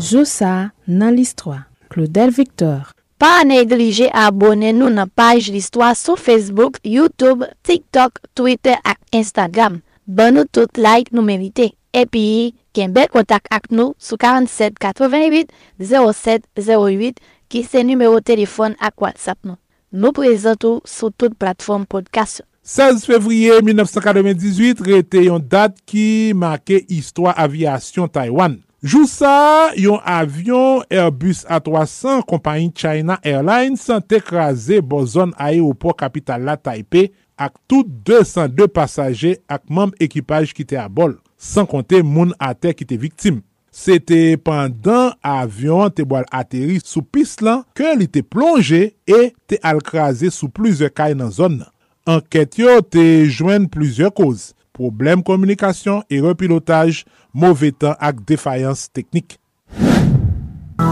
Josa nan listwa. Claudel Victor Pa ane delije abone nou nan paj listwa sou Facebook, Youtube, TikTok, Twitter ak Instagram. Ban nou tout like nou merite. Epi, ken bel kontak ak nou sou 47 88 07 08 ki se numero telefon ak WhatsApp nou. Nou prezentou sou tout platform podcast. 16 fevriye 1998 rete yon dat ki make histwa avyasyon Taiwan. Jou sa, yon avyon Airbus A300 kompanyi China Airlines te kraze bo zon aéroport kapital la Taipei ak tout 202 pasaje ak mam ekipaj ki te abol, san konte moun ate ki te viktim. Se te pandan avyon te boal ateri sou pis lan ke li te plonje e te al kraze sou plize kay nan zon nan. anket yo te jwen plizye koz, problem komunikasyon e repilotaj, mouve tan ak defayans teknik.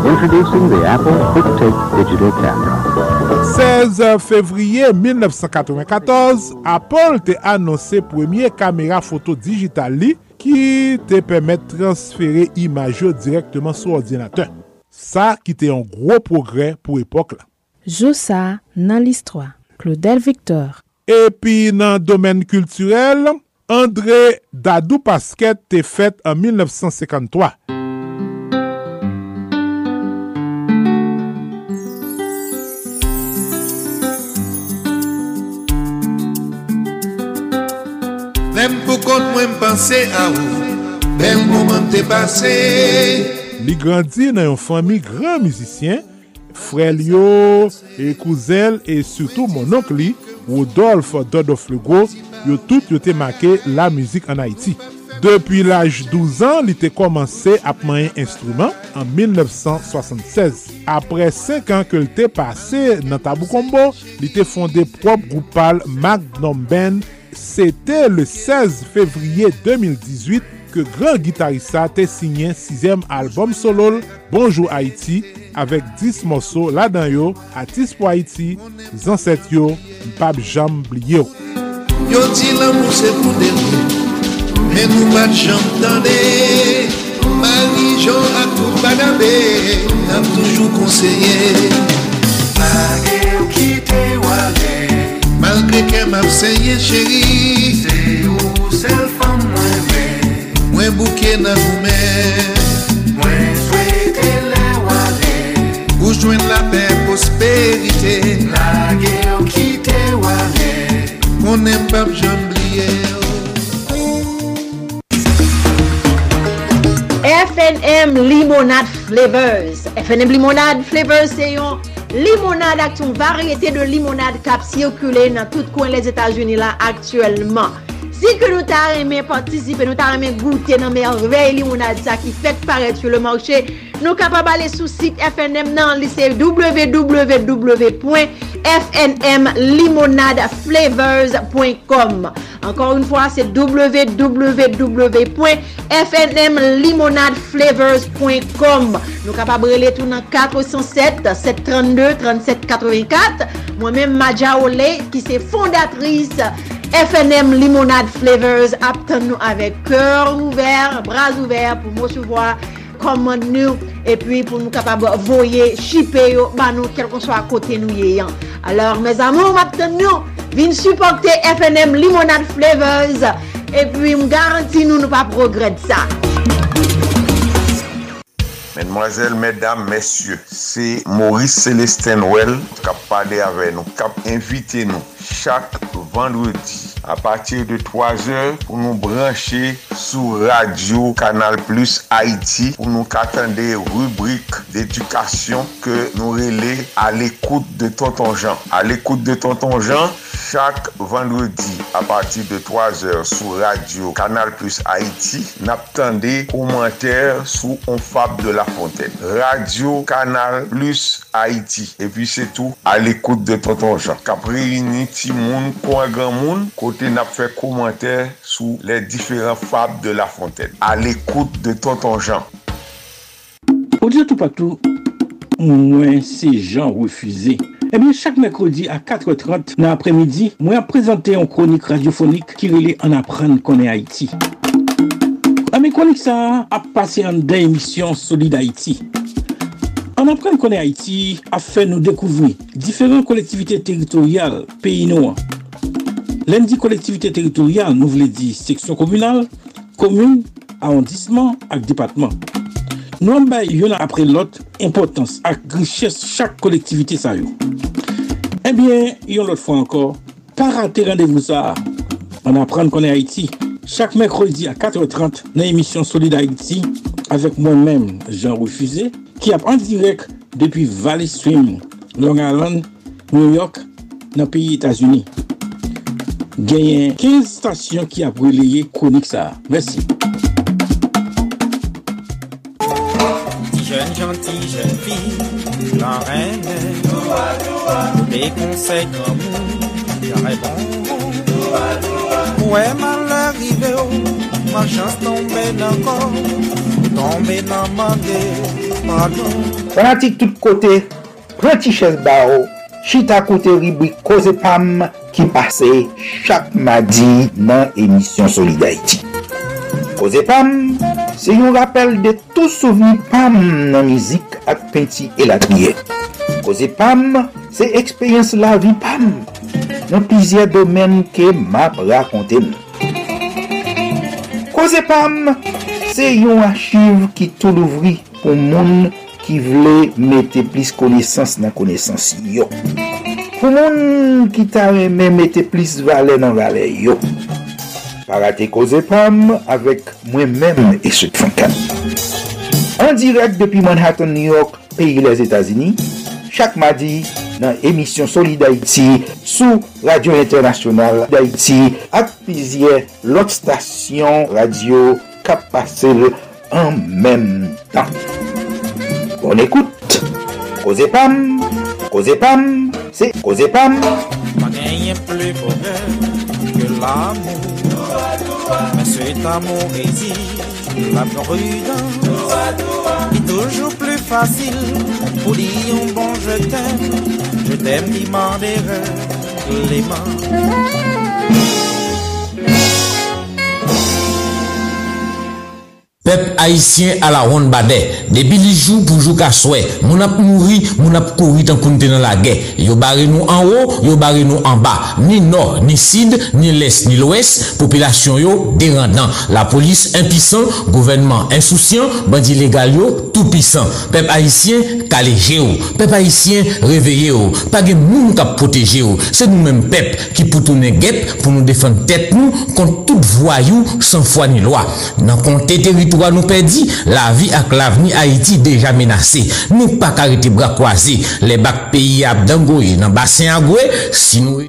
Introducing the Apple QuickTake Digital Camera. 16 fevriye 1994, Apple te anonsè premye kamera foto digital li ki te pèmèt transfere imaj yo direktman sou ordinateur. Sa ki te yon gro progrè pou epok la. Joussa nan list 3. Claudel Victor Epi nan domen kulturel, André Dadou Pasquet te fet an 1953. Mèm pou kont mwen panse a ou, mèm pou mwen te pase. Li grandi nan yon fami gran müzisyen, frel yo, e kouzel, e surtout mononk li, Rodolphe Dodoflego, yo tout yo te make la müzik an Haiti. Depi l'aj 12 an, li te komanse ap mayen instrument an 1976. Apre 5 an ke li te pase nan Tabou Kombo, li te fonde prop goupal Magnum Band. Sete le 16 fevriye 2018 ke gran gitarisa te sinyen 6e albom solol Bonjour Haiti avèk 10 moso la dan yo atis pou Haiti, zanset yo mpap jam Bliyo yo. Yo di l'amou se pou denou, men nou mat jam tande, Marijon akou bagabe nam toujou konseye. Page ou kite wale, malgre ke map seye cheri, se ou sel fam mwen be, Mwen bouke nan goumen Mwen souwete le wale. Ou jwen la pe posperite La ge ou kite wale. Konen pap jambliye FNM Limonade Flavors. FNM Limonade Flavors se yon Limonade ak ton varyete de limonade kap sirkule nan tout kwen les Etats-Unis la aktuelman Di ke nou ta reme patisipe, nou ta reme goute nan merveil limonade sa ki fet paret sou le manche, nou kapab ale sou sit FNM nan lise www.fnmlimonadeflavors.com Ankor un fwa se www.fnmlimonadeflavors.com Nou kapab rele tou nan 407 732 3784 Mwen men Maja Ole ki se fondatris FNM Limonade Flavors ap tan nou avek kèr ouver, braz ouver pou mou souvoi komand nou e pi pou nou kapab voye, shipe yo ban nou kel kon so a kote nou ye yan. Alors, mes amou, ap tan nou vin supporte FNM Limonade Flavors e pi m garanti nou nou pa progred sa. Mesdemoiselles, mesdames, messieurs, c'est Maurice Célestin Well qui a parlé avec nous, qui a invité nous chaque vendredi. A patir de 3 h pou nou branche sou Radio Kanal Plus Haiti pou nou katande rubrik d'edukasyon ke nou rele a l'ekoute de Tonton Jean. A l'ekoute de Tonton Jean, chak vendredi a patir de 3 h sou Radio Kanal Plus Haiti, nap tande komenter sou On Fab de la Fontaine. Radio Kanal Plus Haiti. E pi se tou, a l'ekoute de Tonton Jean. Kapri ini ti moun, kwa gran moun, kote nap fe komenter sou le diferent Fab de la Fontaine. A l'ekoute de Tonton Jean. Ou diyo tou patou, mwen se jan refuze. Ebyen, chak mekrodi a 4.30 nan apremidi, mwen ap prezante yon kronik radiofonik ki rele an apren konen Haiti. Ame kronik sa ap pase an den emisyon Solid Haiti. An apren konen Haiti ap fe nou dekouvri diferent kolektivite teritorial peyi nou an. Len di kolektivite teritorial nou vle di seksyon komunal, komun, arondisman ak depatman. Nou an bay yon apre lot impotans ak griches chak kolektivite sa yo. Ebyen, yon lot fwa ankor, pa rate randevou sa. An apren konen Haiti, chak mekrodi a 4.30 nan emisyon Solid Haiti, avek mwen men, Jean Refusé, ki ap an direk depi Valley Stream, Long Island, New York, nan peyi Etasuni. Genyen 15 stasyon ki ap releye konik sa. Mersi. Jeune gentille jeune fille, la reine, des conseils comme j'aurais bon. Ouais, mal arrivé, ma chance tombée d'un corps. Tombe nan mande, pardon. Fanatik tout kote, preti ches ba ou Chita kote ribwi koze pam Ki pase chak madi nan emisyon Solidarity Koze pam, se yon rappel de tout souveni pam nan mizik ak penti elatniye Koze pam, se ekspeyens la vi pam Nan pizye domen ke map rakonte m Koze pam, Se yon achiv ki tou louvri pou moun ki vle mette plis konesans nan konesans yo. Pou moun ki ta reme mette plis vale nan vale yo. Parate koze pam avek mwen menm eswek fankan. An direk depi Manhattan, New York, peyi les Etasini, chak madi nan emisyon Soli d'Haïti sou Radio Internasyonal d'Haïti ak pizye lot stasyon radio kap pasel an men tan. Bon ekoute, Koze Pam, Koze Pam, se Koze Pam. Rien plus bonheur que l'amour. Mais cet amour exige la prudence. Toujours plus facile pour dire un bon je t'aime. Je t'aime, il m'en les mains. Pep haisyen ala ron bade, debi li jou pou jou ka swè, moun ap mouri, moun ap kounte nan la ge. Yo bare nou an wo, yo bare nou an ba, ni nor, ni sid, ni les, ni lwes, popilasyon yo. La polis impisan, gouvenman insoucian, bandi legal yo tout pisan. Pep haisyen kaleje yo, pep haisyen reveye yo, page moun kap proteje yo. Se nou men pep ki pou toune gep pou nou defan tet nou kont tout voyou san fwa ni. Nan konte terito nou pedi, la vi ak lavni Haiti deja menase. Nou pa karite bra kwaze. Le bak peyi ap dangoye nan basen agwe, si nou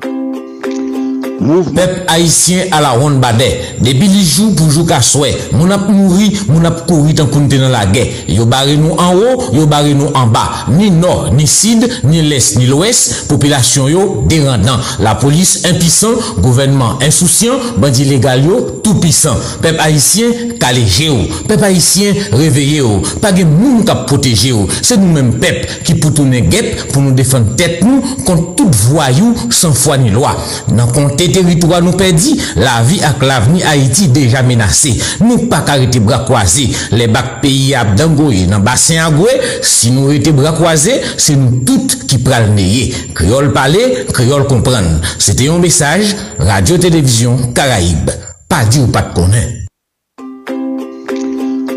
Pep haisyen ala ron bade, debi li jou pou jou ka swè, moun ap mouri, moun ap kouri tan kounte nan la ge. Yo bare nou an wo, yo bare nou an ba, ni nor, ni sid, ni les, ni lwes, popilasyon yo derandan. La polis impisan, gouvenman insoucian, bandi legal yo tout pisan. Pep haisyen kaleje yo, pep haisyen reveye yo, page moun kap proteje yo. Se nou men pep ki pou toune gep pou nou defan tet nou kont tout voyou san fwa ni. Nan konte teritwa nou pedi, la vi ak lavni Haiti deja menase. Nou pa karite bra kwaze. Le bak peyi ap dangoye nan basen agwe, si nou rete bra kwaze, se nou tout ki pral. Kriol pale, kriol kompran. Sete yon mesaj, Radio Televizyon Karaib. Pa di ou pat konen.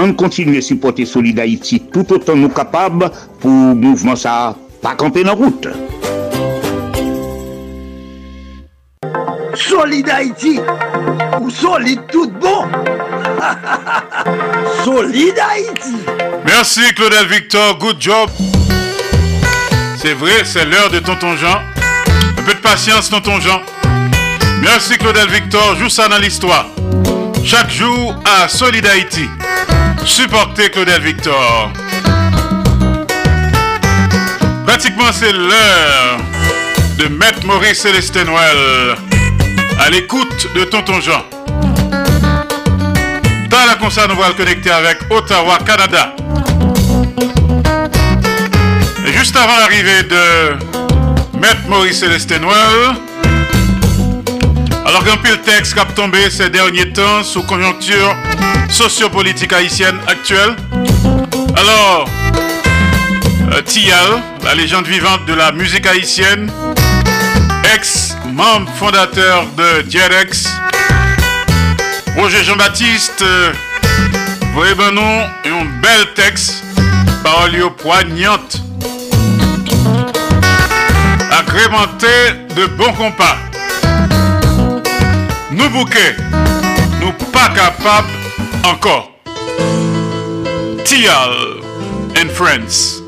On continue à supporter Solid Haïti tout autant nous capables pour mouvement ça pas camper dans route. Solid Haïti ou solide tout bon. solide Haïti. Merci Claudel Victor, good job. C'est vrai, c'est l'heure de Tonton Jean. Un peu de patience, Tonton Jean. Merci Claudel Victor, joue ça dans l'histoire. Chaque jour à Solid Haïti. Supportez Claudel Victor. Pratiquement c'est l'heure de Maître Maurice Célestin Noël à l'écoute de Tonton Jean. Dans la concert, nous allons avec Ottawa, Canada. Et juste avant l'arrivée de Maître Maurice Célestin Noël, alors qu'un pile texte qui a tombé ces derniers temps sous conjoncture sociopolitique haïtienne actuelle, alors euh, Tial, la légende vivante de la musique haïtienne, ex-membre fondateur de Jerex, Roger Jean-Baptiste, euh, voyez ben un bel texte, parole poignante, agrémenté de bons compas. nou bouke, nou pa kapab anko. Tial and Friends.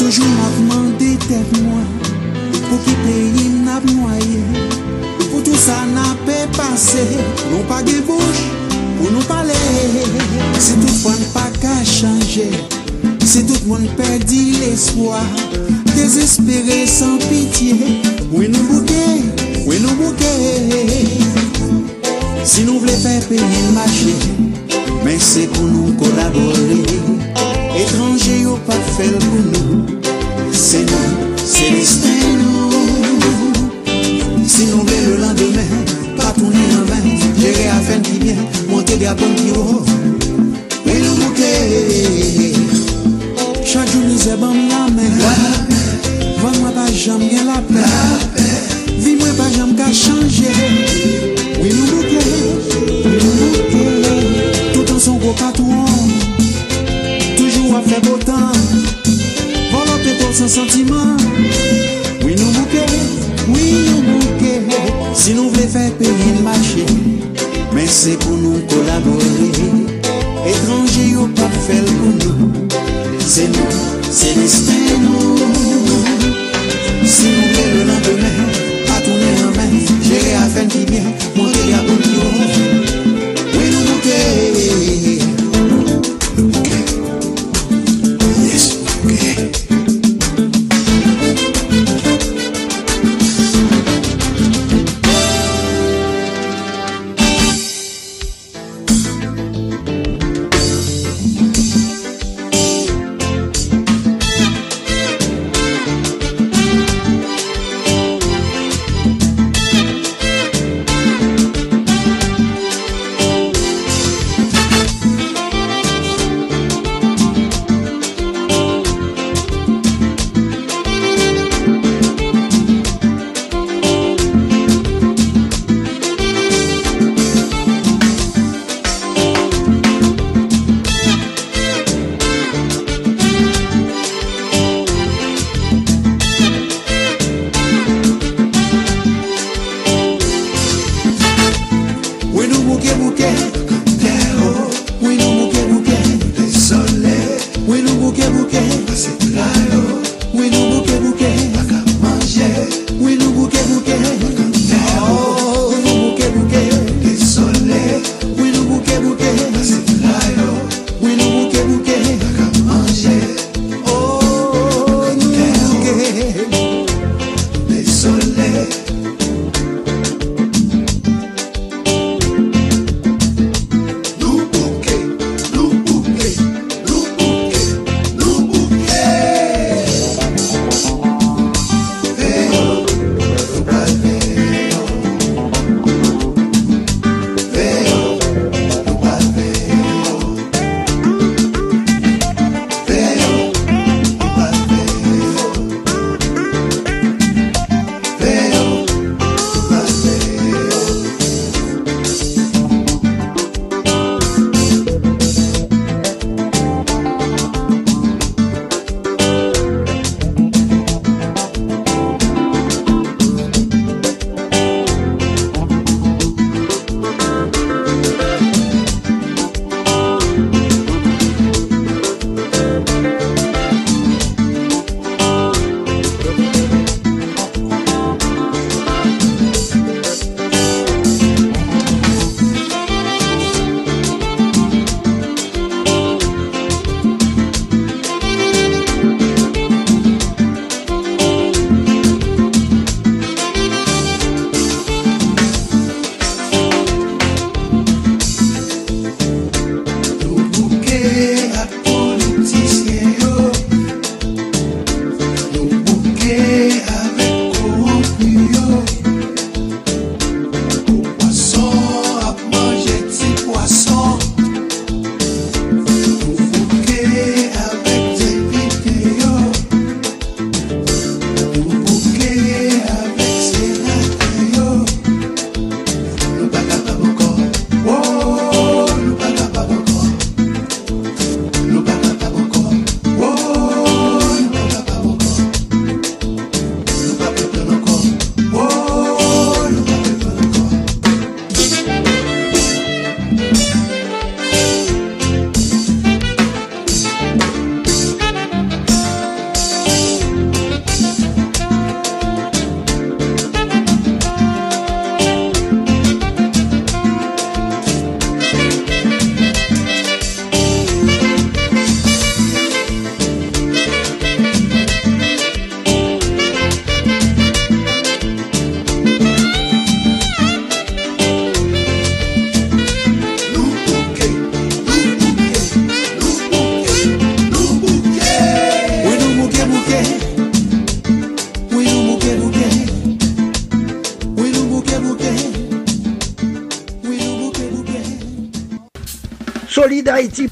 Toujou map mande tet mwen, pou ki peyi nap mwaye, pou tout sa nap e pase, nou pa ge bouch, pou nou pale, se tout fwan pa ka chanje. Moun perdi l'espoir. Desespere san pitié. Ou nou bouke, ou nou bouke Si nou vle fe peyi l'mache Men se pou nou kolabore Étranger yo pa fel pou nou C'est nous, c'est nous. Si nous voulons le lendemain Pas tourner en vain Gérer à fin qui bien Monter des bons qui haut Mais nous bouquet Bonze ban mi la men Van mwen pa jam gen la pen Vi mwen pa jam ka chanje. Oui nou nou kle Oui nou nou kle Tout an. Son gwo patouan Toujou a fe botan Volote pou san sentiman. Oui nou nou kle Oui nou nou kle Si nou vle fe peyi l'mache Men se pou nou kolabori Etranje yo pa fel pou nou. Se nou. se destino.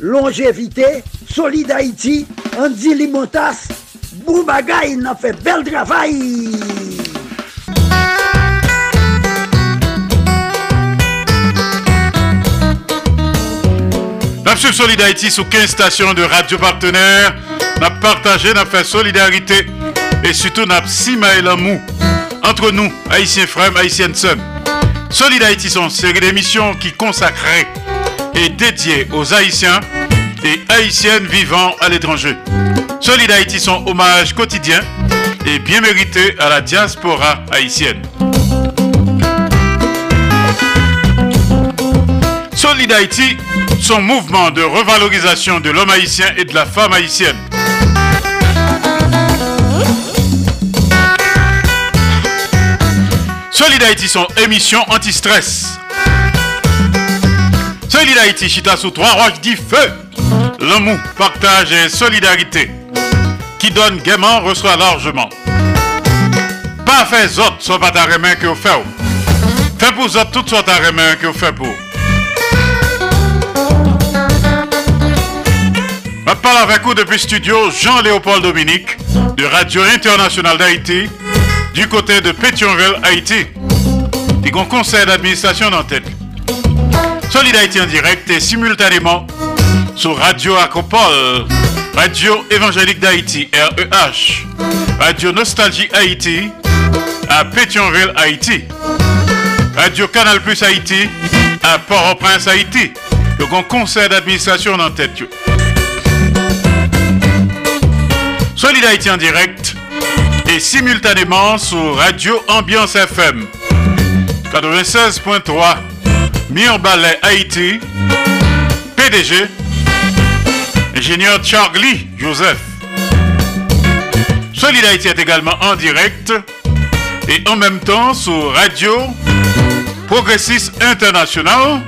Longévité, Solid Haïti, Andy Limotas, Boubagaï, il a fait bel travail. N'a suivi Solid Haïti sous 15 stations de radio partenaires. N'a partagé, n'a fait solidarité et surtout n'a et l'amour entre nous, Haïtiens frères, Haïtiennes sœurs. Solid Haïti sont une série d'émissions qui consacrées et dédiées aux Haïtiens et Haïtiennes vivant à l'étranger. Solid Haïti sont hommage quotidien et bien mérité à la diaspora haïtienne. Solid Haïti, son mouvement de revalorisation de l'homme haïtien et de la femme haïtienne. Solid Haïti, son émission anti-stress. Solid chita sous trois roches dit feu. L'amour, partage et solidarité. Qui donne gaiement, reçoit largement. Pas fait autres, soit pas ta main que vous faites. Fait pour autres, toutes sortes ta main que vous faites pour. Je parle avec vous depuis studio Jean-Léopold Dominique de Radio Internationale d'Haïti du côté de Pétionville, Haïti. A un conseil d'administration en tête. Solid Haïti en direct et simultanément sur Radio Acropole, Radio Évangélique d'Haïti, REH, Radio Nostalgie Haïti à Pétionville, Haïti, Radio Canal Plus Haïti à Port-au-Prince, Haïti. A un conseil d'administration en tête. Solid Haïti en direct et simultanément sur Radio Ambiance FM 96.3 Mirbalet Haïti PDG ingénieur Charlie Joseph. Solid Haïti est également en direct et en même temps sur Radio Progressiste International.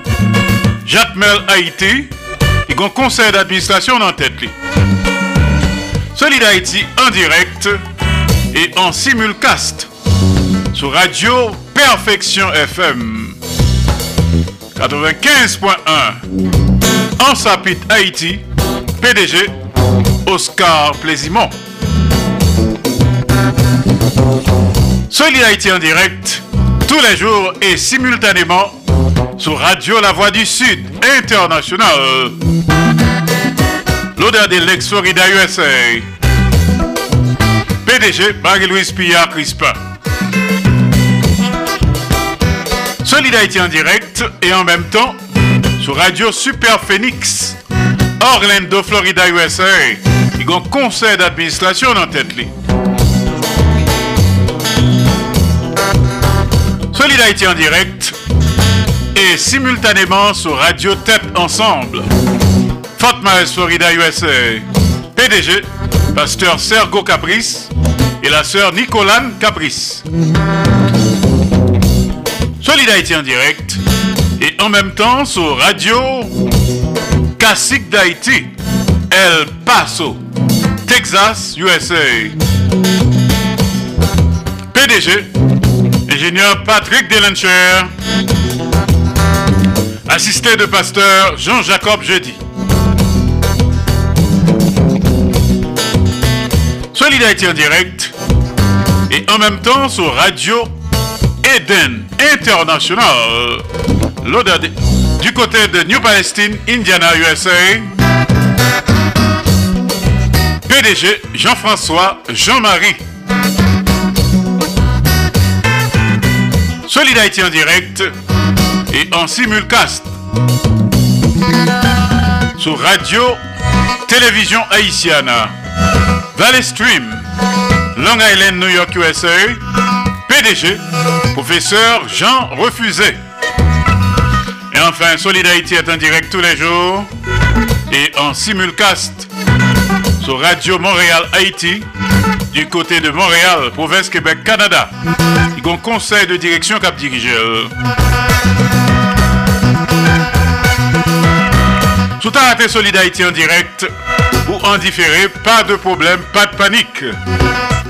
Jacques Mel Haïti et un conseil d'administration en tête. Solid Haïti en direct et en simulcast sur Radio Perfection FM 95.1 en Sapit Haïti, PDG Oscar Plaisimont. Solid Haïti en direct tous les jours et simultanément sur Radio La Voix du Sud International. L'odeur de l'ex-Florida USA. PDG Marie-Louise Pillard Crispin. Solid Haïti en direct et en même temps sur Radio Super Phoenix, Orlando, Florida, USA. Il y a un conseil d'administration dans tête. Solid Haïti en direct et simultanément sur Radio Tête Ensemble, Fort Myers, Florida, USA. PDG, pasteur Sergo Caprice et la sœur Nicolane Caprice. Solid Haïti en direct et en même temps sur Radio Classique d'Haïti, El Paso, Texas, USA. PDG, ingénieur Patrick Delencher, assisté de pasteur Jean-Jacob Jeudi. Solid Haïti en direct et en même temps sur Radio Eden International, l'odeur de- du côté de New Palestine, Indiana, USA. PDG Jean-François Jean-Marie. Solid Haïti en direct et en simulcast sur Radio Télévision Haïtienne, Valley Stream, Long Island, New York, USA. PDG, professeur Jean Refusé. Et enfin, Solid Haïti est en direct tous les jours et en simulcast sur Radio Montréal Haïti du côté de Montréal, province Québec, Canada. Il y a un conseil de direction cap dirigeur. Tout a raté Solid Haïti en direct ou en différé, pas de problème, pas de panique.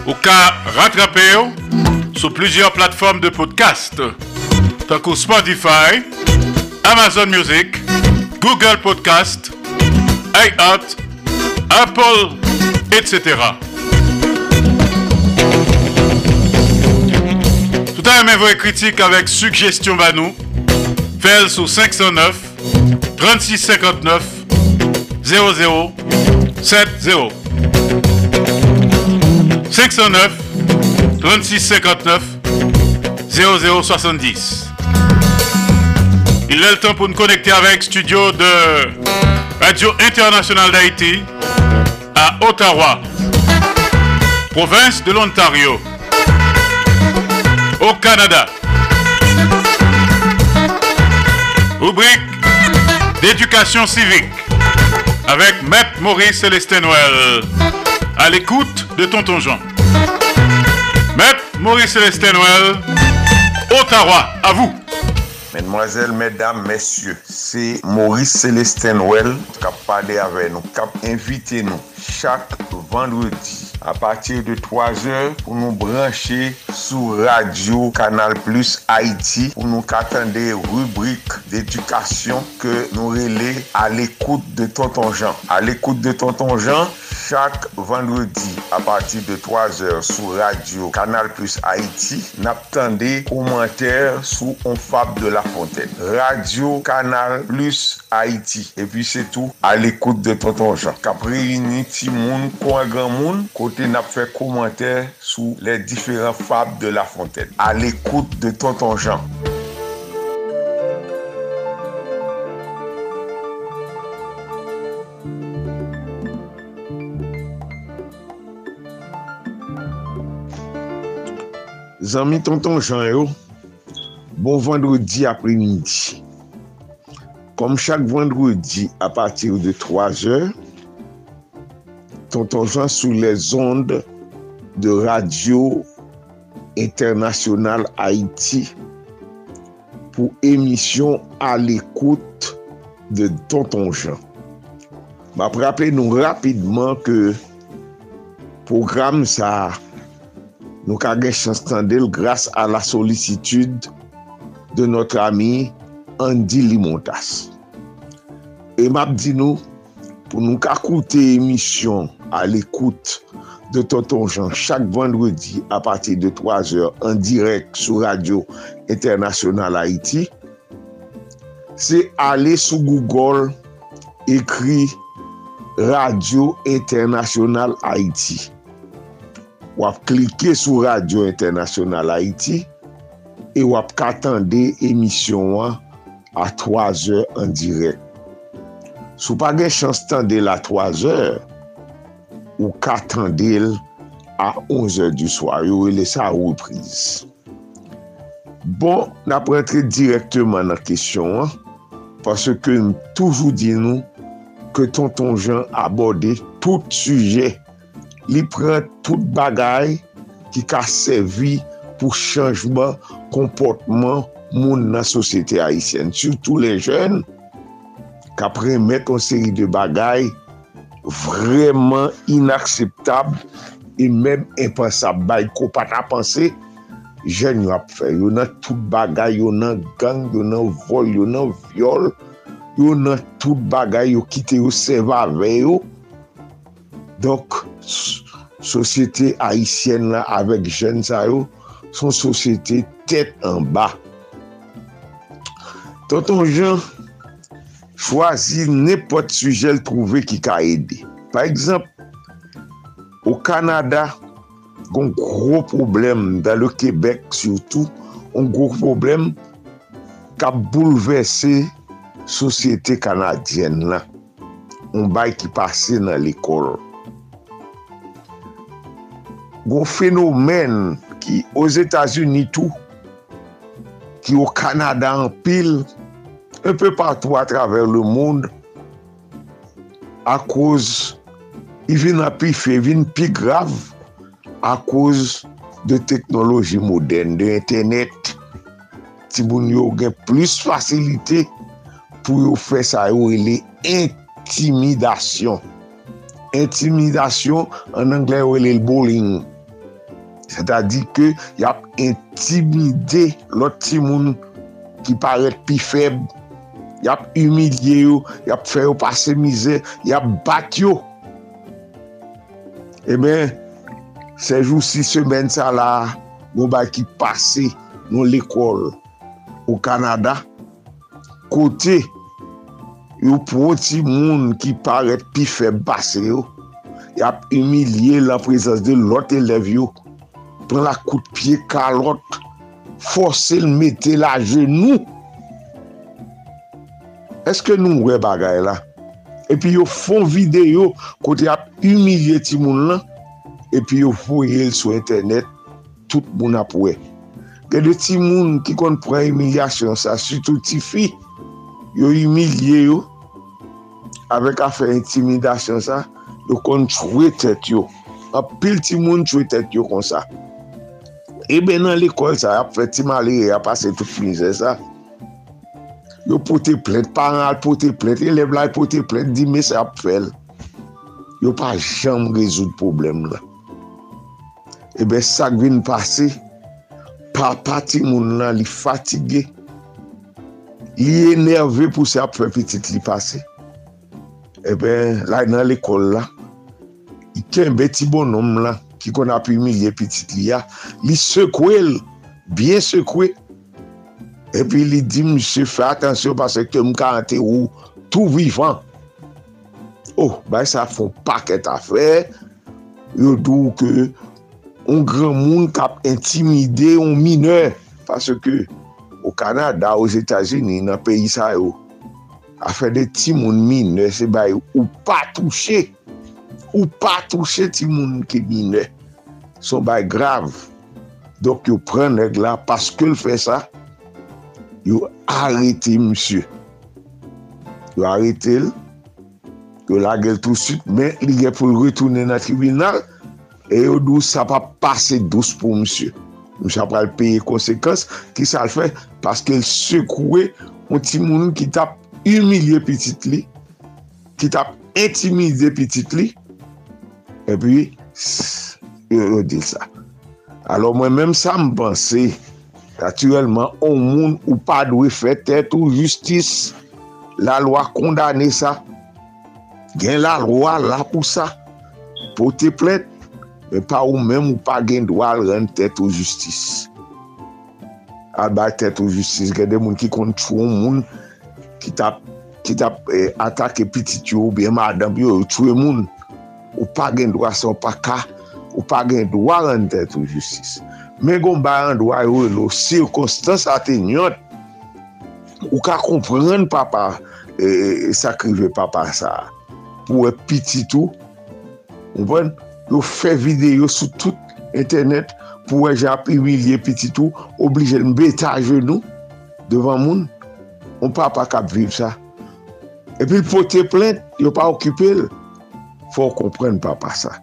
Au cas rattrapé sur plusieurs plateformes de podcast, tant que Spotify, Amazon Music, Google Podcast, iHeart, Apple, etc. Tout à même vos critiques avec suggestions à nous. Faites sur 509 3659 00 70 509 3659 0070 Il est le temps pour nous connecter avec studio de Radio Internationale d'Haïti à Ottawa, province de l'Ontario, au Canada. Rubrique d'éducation civique avec Maître Maurice Célestin Noël à l'écoute de Tonton Jean. Maurice Célestin Noël, Ottawa, à vous. Mesdemoiselles, mesdames, messieurs, c'est Maurice Célestin Noël qui a parlé avec nous, qui a invité nous chaque vendredi à partir de 3 heures pour nous brancher sur Radio Canal Plus Haïti pour nous attendre des rubriques d'éducation que nous relais à l'écoute de Tonton Jean. À l'écoute de Tonton Jean, Chak vendredi a pati de 3 or sou radio Kanal Plus Haiti nap tende komenter sou On Fab de la Fontaine. Radio Kanal Plus Haiti. E pi se tou al ekoute de Tonton Jean. Kapre yini ti moun kwa gran moun kote nap fe komenter sou le diferent Fab de la Fontaine. Al ekoute de Tonton Jean. Zanmi tonton jan yo, bon vendredi apre midi. Kom chak vendredi apatir de 3 eur, tonton jan sou les onde de radio internasyonal Haiti pou emisyon al ekoute de tonton jan. Ma praple nou rapidman ke program sa a nou ka gen chanstandel grase a la solisitude de notre ami Andy Limontas. E map di nou, pou nou ka koute emisyon al ekoute de Tonton Jean chak vendredi a pati de 3 or en direk sou Radio Internasyonal Haiti, se ale sou Google ekri Radio Internasyonal Haiti. wap klike sou Radio Internasyonal Haiti e wap katande emisyon an a 3 eur an direk. Sou pa gen chans tande la 3 eur, ou katande el a 11 eur du soar, yo e lesa a reprise. Bon, na prentre direktman nan kesyon an, parce ke m toujou di nou ke tonton Jean aborde tout sujet li pren tout bagay ki ka servi pou chanjman komportman moun nan sosyete Haitienne. Soutou le jen, ka premet an seri de bagay vreman inakseptab e menm impensab. Bay ko pata panse, jen yo ap fe. Yo nan tout bagay, yo nan gang, yo nan vol, yo nan viol, yo nan tout bagay, yo kite yo seva ve yo, Donk, sosyete Haitien la avek jen sa yo, son sosyete tet an ba. Tonton Jean, chwazi nepot sujel trouve ki ka ede. Par ekzamp, ou Kanada, kon gro problem, dan le Quebec surtout, kon gro problem ka bouleverse sosyete Kanadyen la. On bay ki pase nan l'ekol. goun fenomen ki os Etats-Unis tou, ki ou Kanada an pil, un peu patou a traver le moun, a kouz, i vin api fe, vin pi grav, a kouz de teknoloji moden, de internet, ti moun yo gen plus fasilite pou yo fe sa yo ele intimidasyon. Intimidasyon, an anglè yo ele l-bowling. Se ta di ke yap intimide lot ti moun ki paret pi feb, yap humilye yo, yap fe yo pase mize, yap bat yo. E men, sejou si semen sa la, nou ba ki pase nou l'ekol ou Kanada, kote yo pou ti moun ki paret pi feb base yo, yap humilye la prezans de lot elev yo, pren la kout piye kalot, fose l mette la genou. Eske nou mwe bagay la? Epi yo fon videyo kote ap umilye ti moun lan, epi yo foye l sou internet, tout moun ap we. Gè de ti moun ki kon pren umilyasyon sa, sütou ti fi, yo umilye yo, avek a fe intimidasyon sa, yo kon chwe tet yo. Apil ti moun chwe tet yo kon sa. Ebe nan l'ekol sa, ap fè ti mali, ap pase tout finise sa. Yo pote plet, paran al pote plet, elev la pote plet, di me se ap fèl. Yo pa jam rezout problem la. Ebe sak vin pase, pa pati moun nan li fatige, li enerve pou se ap fè pitit li pase. Ebe la nan l'ekol la, i ken beti bonom la, ki kon ap milye pitit li ya, li sekwel, l, bien sekwe, e pi li di, msè fè atensyon, pasè ke mka ante ou, tou vivan, oh, bay sa fon paket afè, yo dou ke, on gran moun kap intimide, on mineur, pase ke, ou Kanada, ou Etats-Unis, nan peyi sa yo, afè de ti moun mineur, se bay ou pa touche, ou pa touche ti moun ki bine. Son bay grav. Dok yo pren neg la, paske l fè sa, yo arete msye. Yo arete l, yo lage l tout süt, men li gen pou l retounen nan tribunal, e yo dou sa pa pase dous pou msye. Msye apal peye konsekans, ki sa l fè, paske l sekouwe, moun ti moun ki tap humilye pitit li, ki tap intimide pitit li, E pi, yo dil sa. Alo mwen menm sa mpense, naturelman, ou moun ou pa dwe fè tèt ou justis, la lwa kondane sa. Gen la lwa la pou sa. Po te plèt, men pa ou menm ou pa gen dwa ren tèt ou justis. Al bay tèt ou justis, gen de moun ki kontroun moun ki tap, ki tap eh, atake pitit yo, biye madan, biye yo tue moun. ou pa gen dwa son pa ka, ou pa gen dwa rende tou justis. Men goun ba an dwa yo lo sirkonstans atenyant, ou ka kompren papa, e, e, sakrive papa sa, pou e piti tou, mwen, bon, yo fe videyo sou tout internet, pou e jap imilye piti tou, oblije mbeta genou, devan moun, ou papa kap viv sa. E pi pote plente, yo pa okipel, Fò kompren papa sa.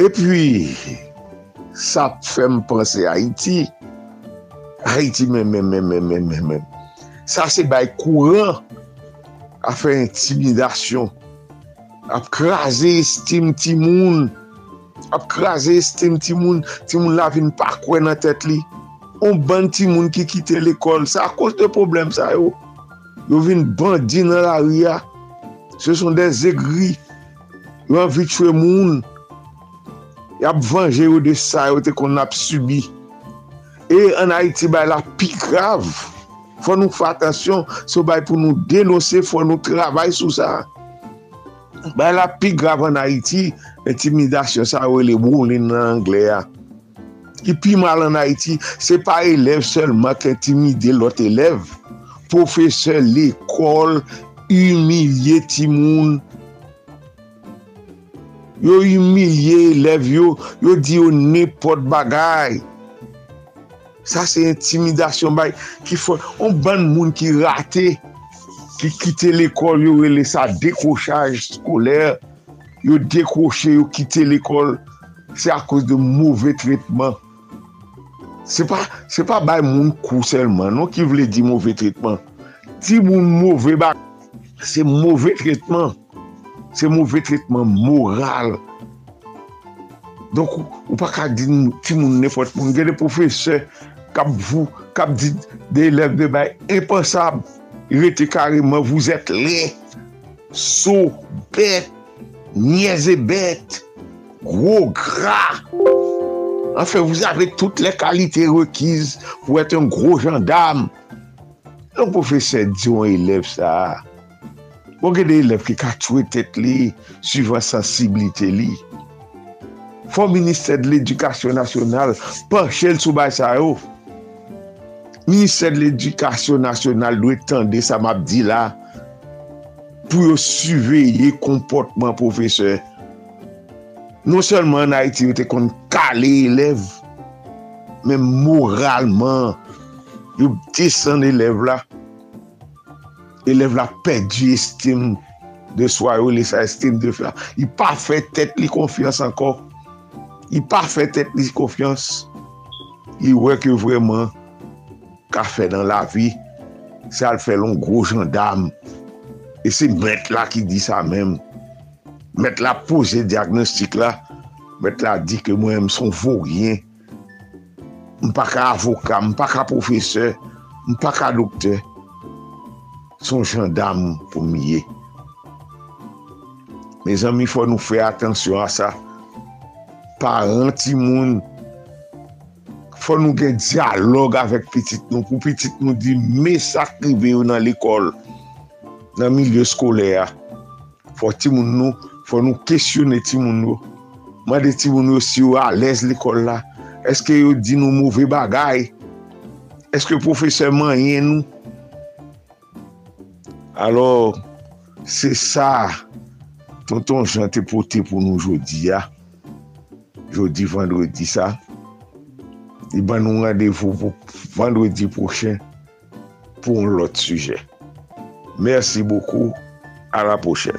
E pwi, sa fèm panse Haiti, Haiti men men men men men men men. Sa se bay kouran a fè intimidasyon, ap krasè estime timoun, ap krasè estime timoun, timoun la vin pa kwen nan tèt li. On ban timoun ki kite l'ekol, sa a kos de problem sa yo. Yo vin bandi nan la ria, se son de zegri, yo anvi tchwe moun, yo ap vange yo de sa yo te kon ap subi. E an Haiti bay la pi grav, fwa nou fwa atasyon, sou bay pou nou denose, fwa nou travay sou sa. Bay la pi grav an Haiti, intimidasyon sa yo le brou li nan Angle ya. Ki pi mal an Haiti, se pa elev selman ki intimide lot elev. Profeseur l'ekol, humilye ti moun, yo humiliye lev yo, yo di yo nepot bagay. Sa se intimidasyon bay, ki fò, on ban moun ki rate, ki kite l'ekol, yo rele sa dekochaj skolèr, yo dekoche, yo kite l'ekol, se a kous de mouvè tretman. Se pa, se pa bay moun kou selman, non ki vle di mouvè tretman. Ti moun mouvè bak, se mouvè tretman. se mouvè tritman moral. Donk ou pa ka di ti moun nefot moun, gen de profese kap vou, kap di de elev de bay, impensab, rete kareman, vous et lè, so, bet, nyeze bet, gro, gra. Anfe, vous avez toutes les qualités requises pou ete un gros gendarme. Donk profese di yon elev sa a, Mwen gen de elev ki katwe tet li, suivan sensibilite li. Fon Ministè de l'Edukasyon Nasyonal, panchèl sou bay sa yo. Ministè de l'Edukasyon Nasyonal dwe tende sa mabdi la pou yo suveye komportman profeseur. Non selman na iti yo te kon kale elev, men moralman yo desen elev la. eleve la perdi estime de swa yo, li sa estime de fwa. Li pa fè tèt li konfians ankon. Li pa fè tèt li konfians. Li wè ke vreman ka fè nan la vi, sa l fè lon gro jandam. E se mèt la ki di sa mèm. Mèt la pose diagnostik la. mèt la di ke mwen m son voryen. M pa ka avoka, m pa ka profeseur, m pa ka dokteur. son jandam pou miye. Me zami fò nou fè atensyon a sa. Paran ti moun, fò nou gen diyalog avèk pitit nou, pou pitit nou di me sakribe yo nan l'ekol, nan milye skole ya. Fò ti moun nou, fò nou kesyone ti moun nou. Mwen de ti moun nou si yo alèz l'ekol la, eske yo di nou mouvè bagay, eske profeseur manyen nou, Alors, se sa, tonton jante pote pou nou jodi ya, jodi vendredi sa, i eh ban nou randevou pou vendredi pochen, pou l'ot suje. Mersi boku, a la prochen.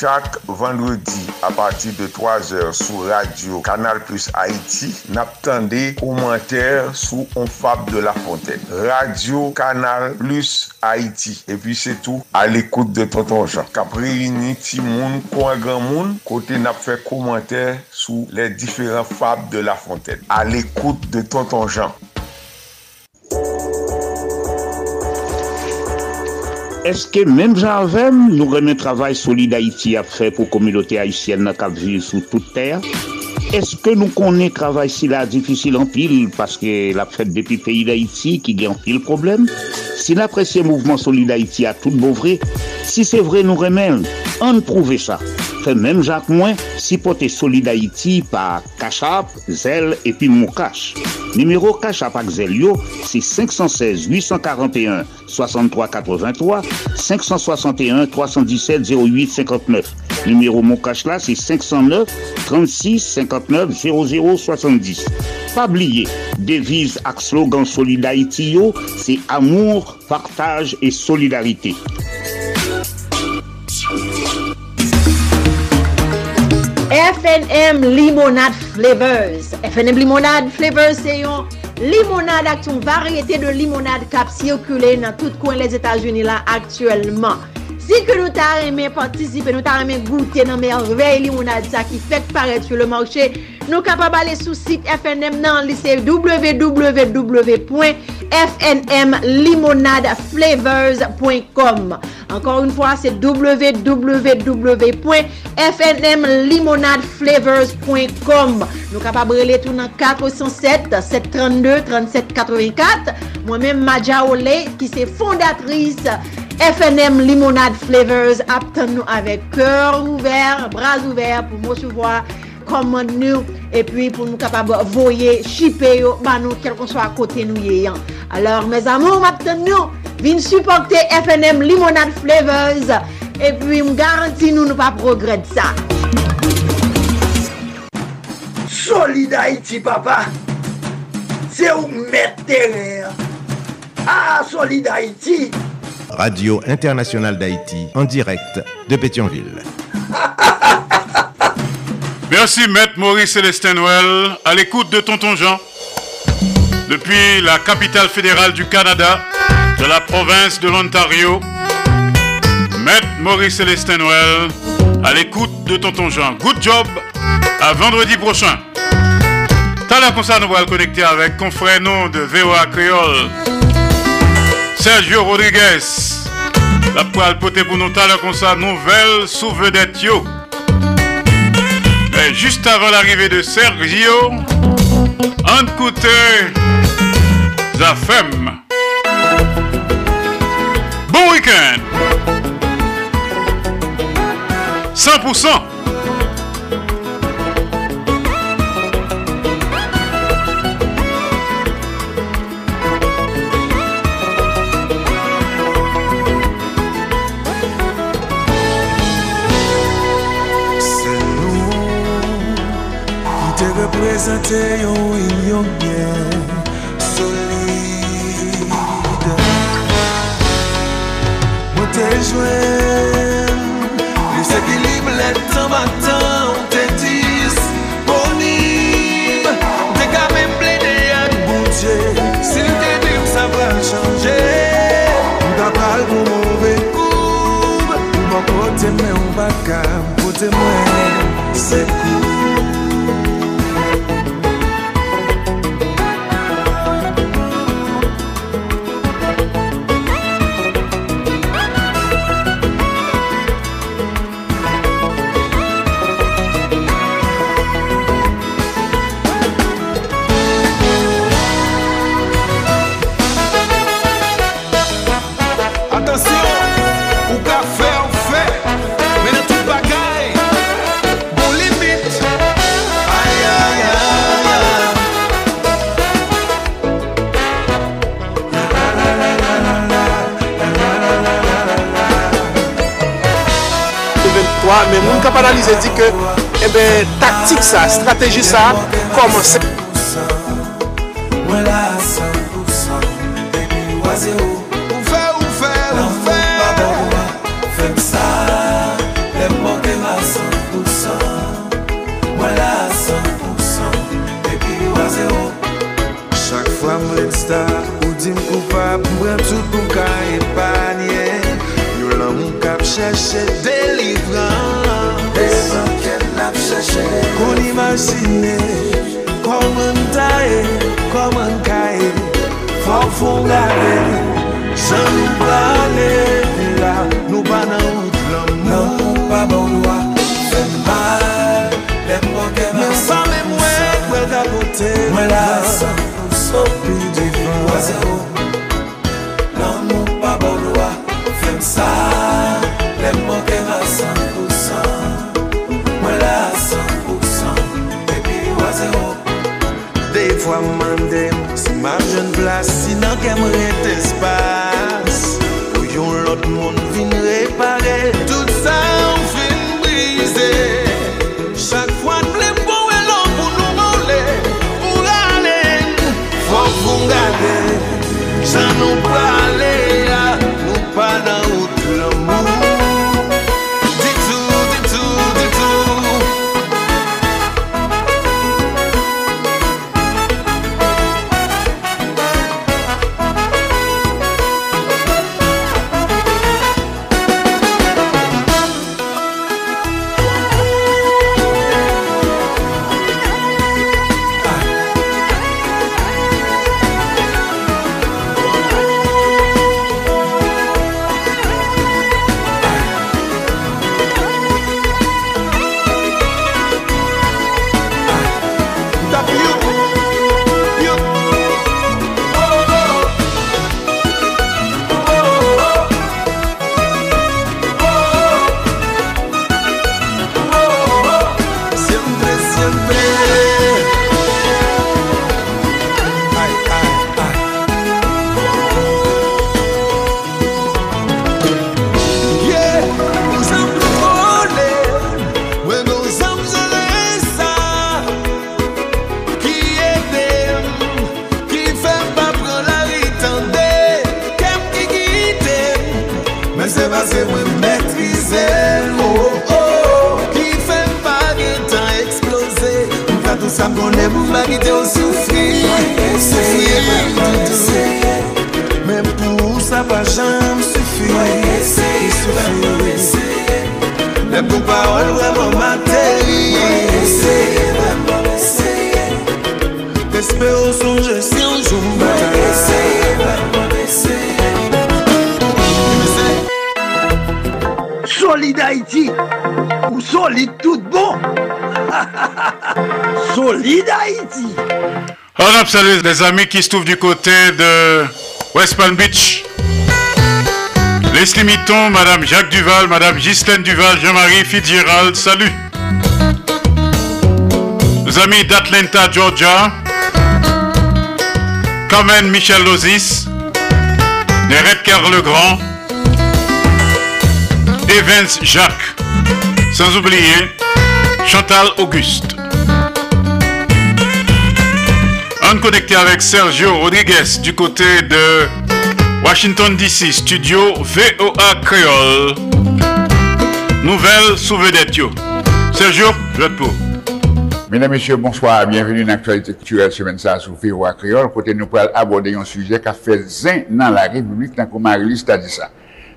Chak vendredi a pati de 3 or sou radio Kanal Plus Haiti nap tende komenter sou Onfab de la Fontaine. Radio Kanal Plus Haiti. E pi se tou al ekoute de Tonton Jean. Kap yini ti moun kwa gran moun kote nap fè komenter sou le diferent Fab de la Fontaine. Al ekoute de Tonton Jean. Eske menm janvem nou remen travay solide Haiti ap fè pou komilote Haitienne na kap vive sou tout terre? Eske nou konen travay si la difisil an pil paske la fèt depi peyi d'Haïti ki gen pil problem? Si la presye mouvment solide Haïti a tout bouvre, si se vre nou remen, an prouve sa. Fè menm jak mwen, si pote solide Haïti pa Kachap, Zel epi Moukache. Numero Kachap ak Zel yo, si 516-841-6383, 561-317-0859. Numero Moukache la, si 509-36-59-0070. Pabliye, deviz ak slogan solide Haïti yo, si amour, partaj et solidarite. FNM Limonade Flavors. FNM Limonade Flavors se yon limonade ak ton varyete de limonade kap sirkule nan tout kwen les Etats-Unis la aktuelman. Di ke nou ta reme patisipe, nou ta reme goute nan merveil limonade sa ki fet paret sou le manche, nou kapab ale sou sit FNM nan lise www.fnmlimonadeflavors.com Ankor un fwa se www.fnmlimonadeflavors.com Nou kapab rele tou nan 407 732 3784 Mwen men Maja Ole ki se fondatris FNM Limonade Flavors ap nou avek kèr ouver, braz ouver pou mou souvoi komand nou epi pou nou kapab voye, shipe yo ban nou kel kon so a kote nou ye yan. Alors, mes amou, ap nou vin supporte FNM Limonade Flavors epi m garanti nou nou pa progred sa. Solid iti papa, se ou mette re. Ah, Solid iti! Radio Internationale d'Haïti, en direct de Pétionville. Merci Maître Maurice Célestin Noël, à l'écoute de Tonton Jean. Depuis la capitale fédérale du Canada, de la province de l'Ontario, Maître Maurice Célestin Noël, à l'écoute de Tonton Jean. Good job, à vendredi prochain. T'as la connecter avec confrère de VOA Créole, Sergio Rodriguez. La poêle poté pour nous, t'as comme ça, nouvelle sous vedette yo. Mais juste avant l'arrivée de Sergio, un côté, Zafem. Bon week-end. 100%. Prezente yon wil yon bien solide. Mwen te jwen Les ekilib let tan batan Te disponib bon Te ka men ple de ak boudje Si nou te dim sa pral chanje Mwen ta pral pou mou vekoub Mwen kote men ou baka Kote mwen se koub moun kap analize di ke ebe taktik sa, strategi sa komanse que me On salue les amis qui se trouvent du côté de West Palm Beach. Leslie Mitton, Madame Jacques Duval, Madame Ghislaine Duval, Jean-Marie Fitzgerald, salut. Nos amis d'Atlanta, Georgia. Carmen Michel Lozis. Carl Legrand. Evans Jacques. Sans oublier Chantal Auguste. On connecté avec Sergio Rodriguez du côté de Washington DC, studio VOA Creole. Nouvelle sous vedette. Sergio, je te pour. Mesdames, Messieurs, bonsoir. Bienvenue dans l'actualité culturelle semaine ça sur VOA Creole. Côté nous pour aborder un sujet qui a fait zin dans la République, tant que Marie-Lise a dit ça.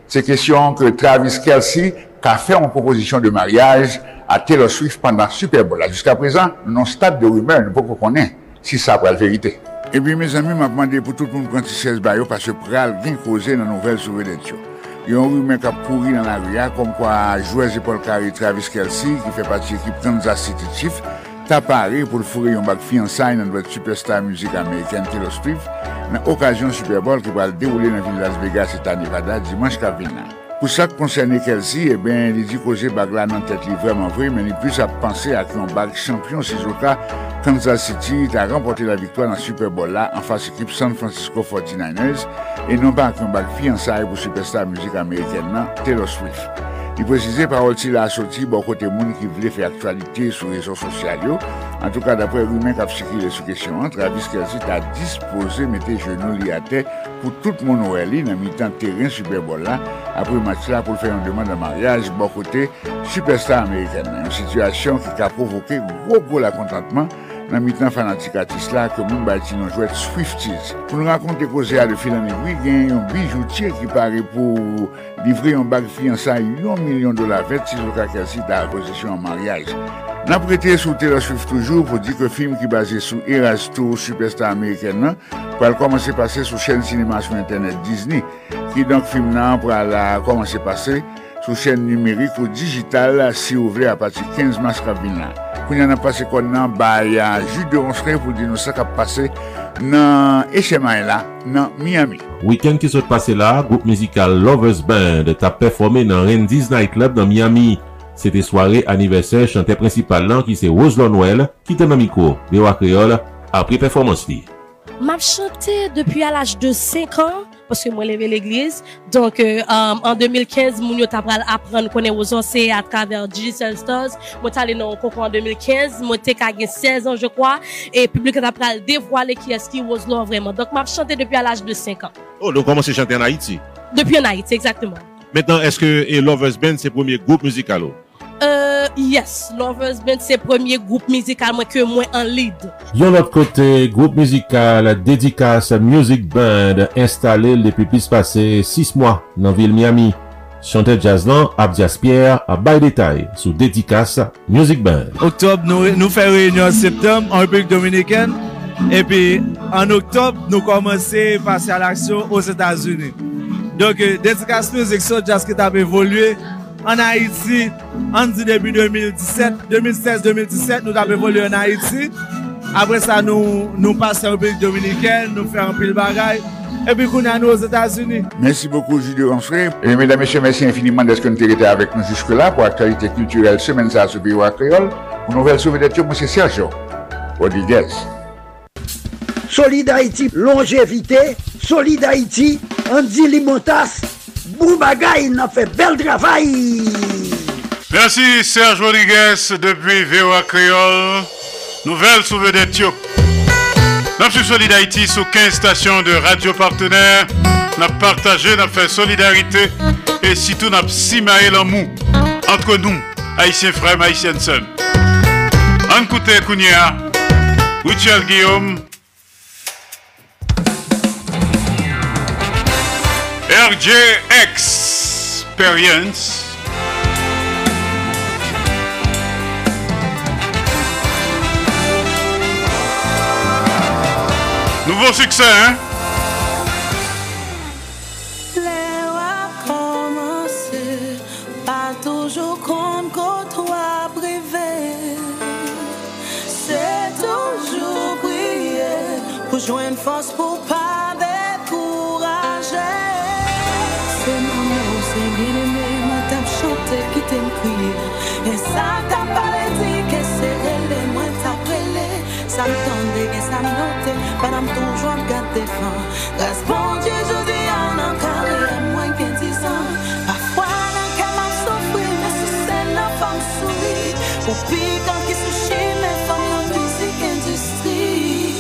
C'est question que Travis Kelsey a fait une proposition de mariage à Taylor Swift pendant Super Bowl. Jusqu'à présent, avons stade de rumeur, nous ne pouvons pas connaître si sa pral verite. E bi, me zami, m ap mande pou tout moun pranti 16 bayo pase pral vin koze nan nouvel souvedet yo. Yon rumen kap kouri nan la ria kom kwa Jouez Epol Kari Travis Kelsey ki fe pati ekip Kansas City Chief tapare pou l fure yon bak fiansay nan dwet superstar müzik Ameriken Taylor Swift nan okasyon Super Bowl ki pral deroule nan vil Las Vegas etan Nevada dimanche kap vin nan. Pou sa konserne Kelsi, e eh ben li di koze bag la nan tet li vreman vre, men li plus ap panse ak yon bag champyon si zoka Kansas City ta rempote la viktwa nan Super Bowl la an fase ekip San Francisco 49ers e non pa ak yon bag fiyansay pou superstar müzik Ameriken non, nan Taylor Swift. Li prezize parol si la asoti bon kote moun ki vle fe aktualite sou rezo sosyal yo. An tou ka dapre rumen kap sikile sou kesyon an, Travis Kelsi ta dispose mette genou li ate pou tout moun ouè li nan mi tan teren Superbol la apre match la pou l fè yon deman de mariage bon kote superstar Amerikan. Yon situasyon ki ka provoke gwo gwo la kontantman nan mitan fanatik atis la ke moun bati nan jwet Swifties. Pou nou rakonte koze a de filan negri, gen yon bijoutier ki pare pou livre yon bag fiyansa yon milyon dola vet si lo kakasi da akosisyon an maryaj. Nan prete sou Taylor Swift toujou pou di ke film ki base sou Erasto, superstar Ameriken nan, pou al komanse pase sou chen sinema sou internet Disney, ki donk film nan pou al komanse pase sou chen numerik ou digital si ou vle apati 15 mas kabin nan. pou nan pase kon nan baya ju de ronsren pou di nou sa kap pase nan HMI la nan Miami. Weekend ki sot pase la, group mizikal Lovers Band ta performe nan Randy's Night Club nan Miami. Sete soare aniversè chante principal lan ki se Roselon Well ki te nan miko Bewa Creole apri performans li. Map chante depi al aj de 5 an parce que moi levé l'église. Donc euh, um, en 2015, moun yo t'apprendre apprendre connaître aux c'est à travers Digital Stars. Moi allé dans concours en 2015, moi t'ai 16 ans je crois et public t'apprendre dévoiler qui est-ce qui was là vraiment. Donc m'a chanté depuis à l'âge de 5 ans. Oh, donc comment c'est chanté en Haïti? Depuis en Haïti exactement. Maintenant, est-ce que Lovers Band c'est le premier groupe musical Euh, yes, Lovers Band se premier groupe mizikal mwen ke mwen an lead. Yon lot kote, groupe mizikal dedikas Music Band installe depi pis pase 6 mwa nan vil Miami. Chante jazz lan ap jazz pierre ap bay detay sou dedikas Music Band. Oktob nou, nou fè reynyon septem an Republik Dominiken epi an oktob nou komanse pase al aksyon os Etats-Unis. Donk euh, dedikas Music so jazz ki tap evolwe en Haïti, en début 2017, 2016-2017, nous avons évolué en Haïti. Après ça, nous, nous passons en République dominicaine, nous faisons un pile bagaille. Et puis, nous allons aux États-Unis. Merci beaucoup, Julio Ronfray. Et mesdames, messieurs, merci infiniment d'être que été avec nous jusque-là pour l'actualité culturelle semaine ça sur Biwa Créole. Pour nouvelle souveraineté, M. Sergio Rodriguez. Solide Haïti, longévité. Solide Haïti, Andy Limotas. Bon bagay nan fe bel travail. Merci Serge Rodriguez depi VOA Creole. Nouvel souve de Tiyo. Nap sou Solid Haïti 15 stations de radio partenèr. Nap partaje, nap fe solidarite. E sitou nap simae lan mou. Antre nou, Haïtien Frem, Haïtien Sen. An koute kounye a. Richard Guillaume. RJ Experience. Nouveau succès, hein? Madame toujours en garde des fins. Grâce bon Dieu, je dis en encore et moins que dix ans. Parfois, dans qu'elle m'a souffri, mais sous celle la femme sourit. Pour piquant qui sushi, mes femmes en musique industrie.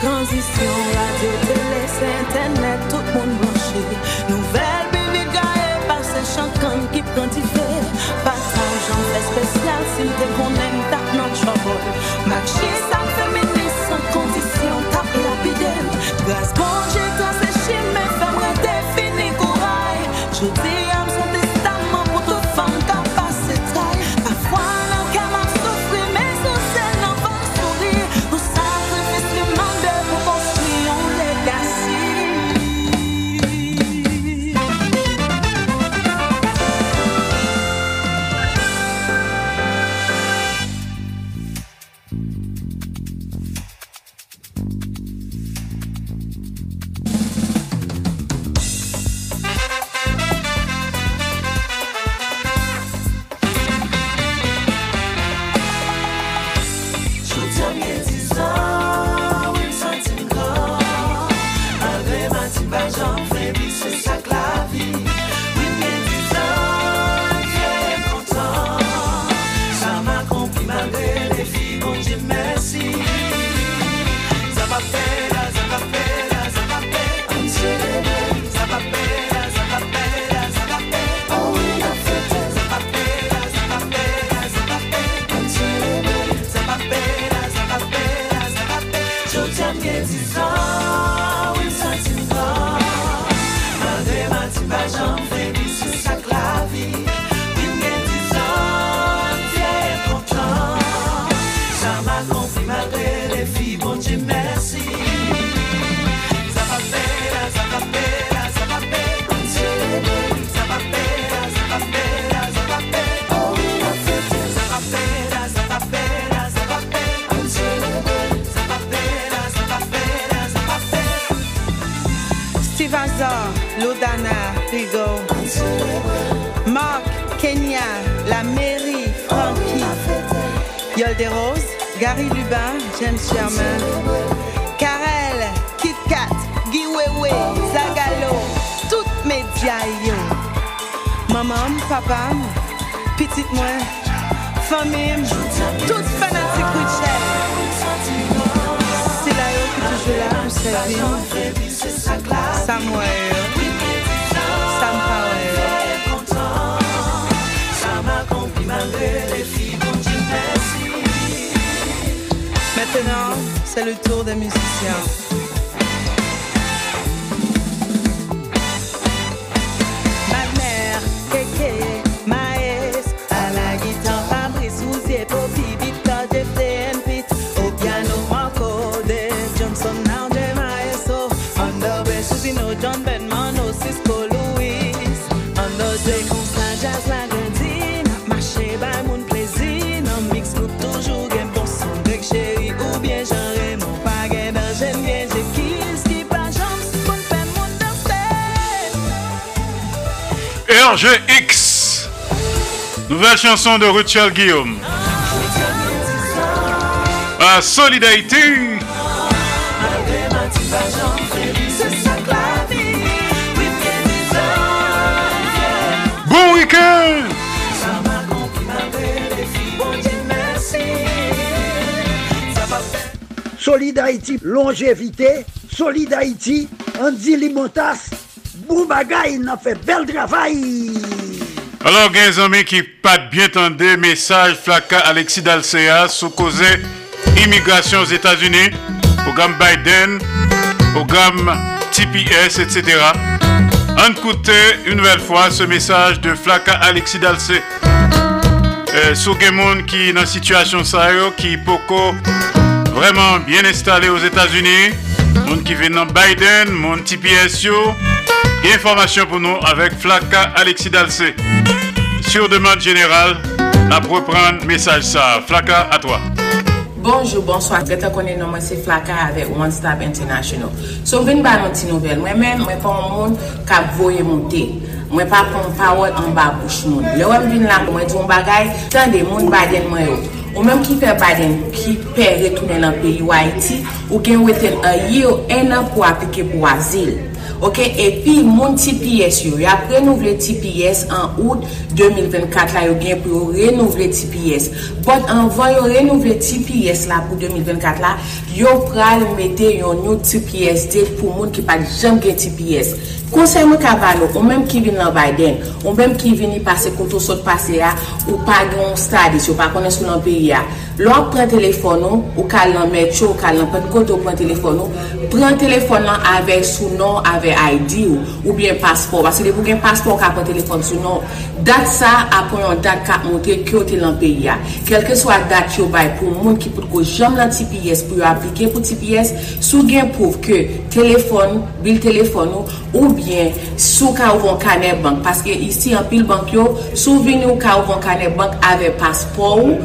Transition, radio, télé, synthèse. inte går men att någon kör Match is up för mig chanson de Rituel Guillaume. À solidarité. Bon week-end. Solid longévité. Solid Haïti, Andy Limotas. Bon il a fait bel travail. Alors, mes amis qui bien tendé message flaka Alexis Dalcea sous cause immigration aux États-Unis, programme Biden, programme TPS, etc. On écoute une nouvelle fois ce message de flaka Alexis Dalcea. Euh, sous gen moun qui dans situation ça yo, qui poko vraiment bien installé aux États-Unis, moun qui vient dans Biden, moun TPS yo, information pour nous avec Flaka Alexis Dalcé. Sur demande générale, la reprendre message ça. Flaka, à toi. Bonjou, bonsoy, treta konen nou mwen se flaka avek One Stop International. So mwen ba nou ti nouvel, mwen men mwen pa moun kap voye moun te. Mwen pa pon pawol an ba bouch moun. Le wèm vin lan mwen di yon bagay, tan de moun baden mwen yo. Ou mèm ki pe baden, ki pe retounen an peyi Haiti, ou gen weten a year, en an pou apike pou azil. Ok, epi moun TPS yo, yo ap renouvle TPS an out 2024 la yo gen pou yo renouvle TPS. Bon, anvan yo renouvle TPS la pou 2024 la, yo pral mette yon nou TPS de pou moun ki pa jam gen TPS. Konsey mwen kabalo, ou menm ki vin nan Biden, ou menm ki vin ni pase koto sot pase ya, ou pa gen stadis, ou pa konen sou nan peyi ya. Lò pren telefon nou, ou kal nan metyo, ou kal nan pet koto pren telefon nou, pren telefon nan ave sou nou, ave ID ou, ou bien paspor. Basi de pou gen paspor ka pren telefon sou nou, dat sa apon yon dat ka montre kyo te nan peyi ya. Kelke swa dat yo bay pou moun ki pou ko jom nan TPS pou yo aplike pou TPS, sou gen pou ke telefon, bil telefon nou, ou bien bien sou ka ou von kane bank. Paske isi an pil bank yo, sou vini ou ka ou von kane bank ave paspo ou,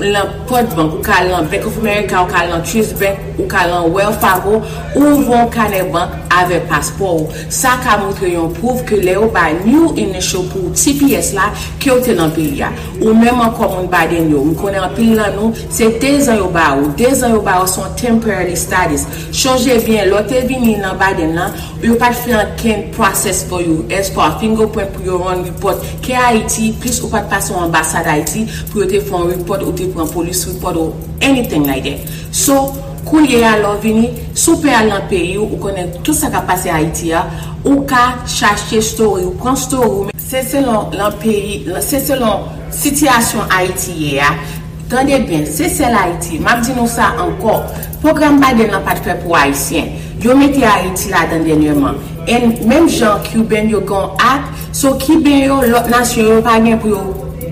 lan pot bank, ou ka lan Bank of America, ou ka lan Chase Bank, ou ka lan Wells Fargo, ou von kane bank ave paspor. Sa ka montre yon pouv ke le ou ba new initial pou TPS la ki ou te nan pil ya. Ou menman kon moun baden yo. Moun konen an pil nan nou, se de zan yo ba ou. De zan yo ba ou son temporary studies. Chanje bien, lote vini nan baden lan, yo pat fè an ken proses pou yo. Es pou an fingerprint pou yo ron report ke Haiti, plus ou pat pas yon ambasade Haiti pou yo te fè an report ou te fè an polis report ou anything like that. So, kounye ya lò vini, soupe al nan peyi ou, ou konen tout sa ka pase Haiti ya, ou ka chache story ou pran story ou. Se selon lan peyi, se selon sityasyon Haiti ya, tande ben, se sel Haiti, map di nou sa anko, program Biden nan pat fe pou Haitien, yo meti Haiti la dan denyeman. En menm jan Cuban yo gon ak, so Cuban yo lot nasyon yo pa gen pou yo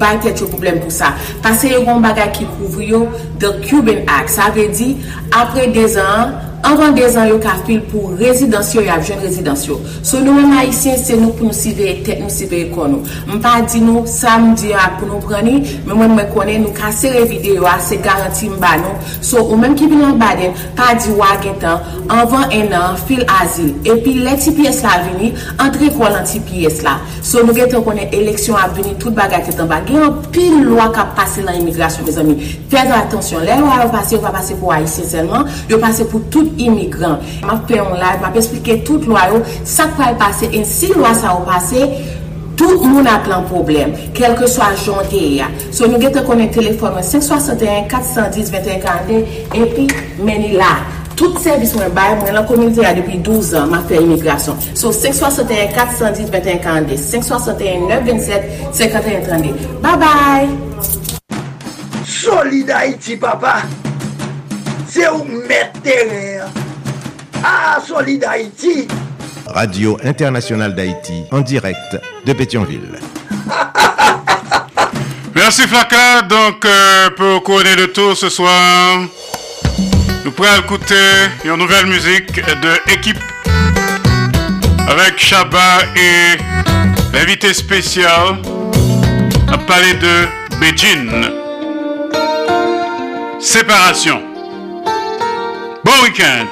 bay tet yo problem pou sa. Pase yo gon bagay ki kouvri yo, the Cuban Act. Sa ve di, apre 10 an, anvan 10 an yo ka fil pou rezidansyo yo ap jen rezidansyo. So nou men ma se nou pou nou sive tet, nou sive ekon nou. Mpa di nou, sa mdi ya pou nou prani, men mwen mwen konen nou ka sere videyo a, ah, se garanti mba nou. So ou men ki binan baden, pa di wagen tan, anvan en an, fil azil. Epi le TPS la vini, antre kwa lan TPS la. So nou getan konen eleksyon ap vini, tout bagay ketan bagay. Gen an pil lwa ka pase nan imigrasyon, me zami. Fèzè atensyon, lè ou a pase, yo pa pase pou a se seulement, yo pase pou tout imigran. Ma fè yon live, ma fè explike tout lwa yo, sa kwa yon pase, en si lwa sa yon pase, tout moun ap lan problem, kelke so a jonte ya. So nou gete konen telefon 561-410-2142, epi meni la. Tout servis mwen bay, mwen lan komilite ya depi 12 an, ma fè imigrasyon. So 561-410-2142, 561-927-5132. Bye bye! Solid Haiti, papa! Se ou mette rè! Ah, Solid Haïti! Radio Internationale d'Haïti, en direct de Pétionville. Merci Flaka, donc euh, pour couronner le tour ce soir, nous pourrons écouter une nouvelle musique de équipe avec Shabba et l'invité spécial à parler de Beijing. Séparation. week-end.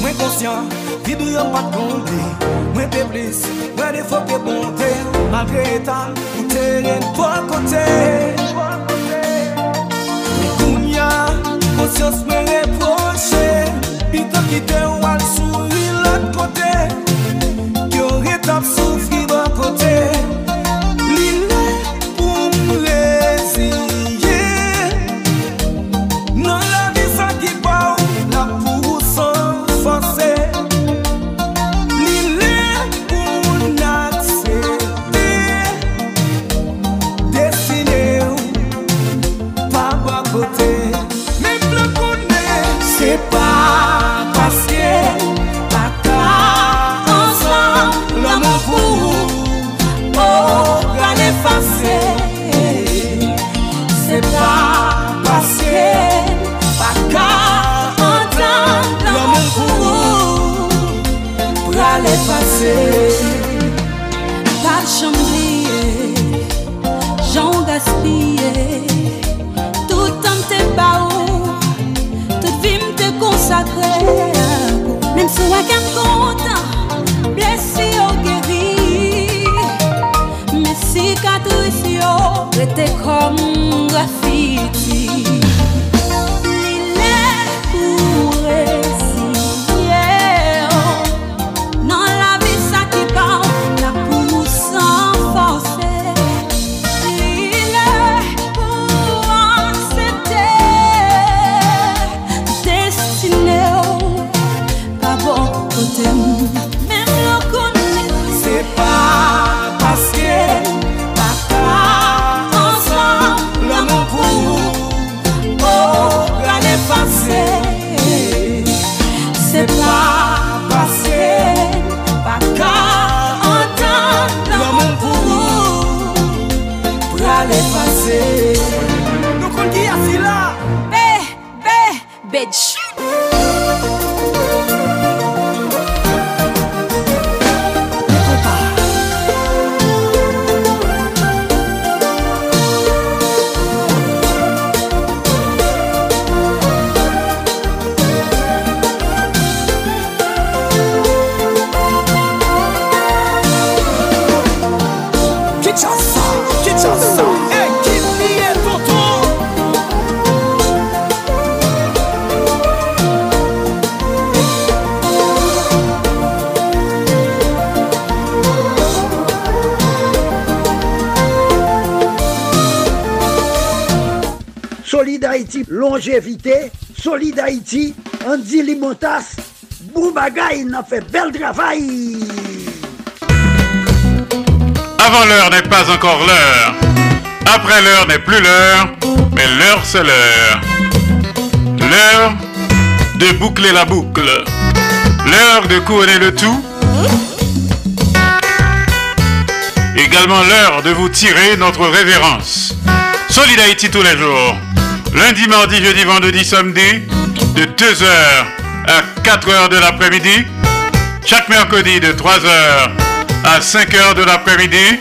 Mwen konsyant, vidou yon pat konde Mwen pe plis, mwen defo pe bonde. Malgre etan, ou teren to kote. Mwen kounya, konsyans mwen reproche. Pito ki te wal sou yon kote. Te congas longévité. Solid Haïti, Andy Limotas. Boubagaï, a fait bel travail. Avant l'heure n'est pas encore l'heure. Après l'heure n'est plus l'heure, mais l'heure c'est l'heure. L'heure de boucler la boucle. L'heure de couronner le tout. Également l'heure de vous tirer notre révérence. Solid tous les jours. Lundi, mardi, jeudi, vendredi, samedi, de 2h à 4h de l'après-midi. Chaque mercredi de 3h à 5h de l'après-midi.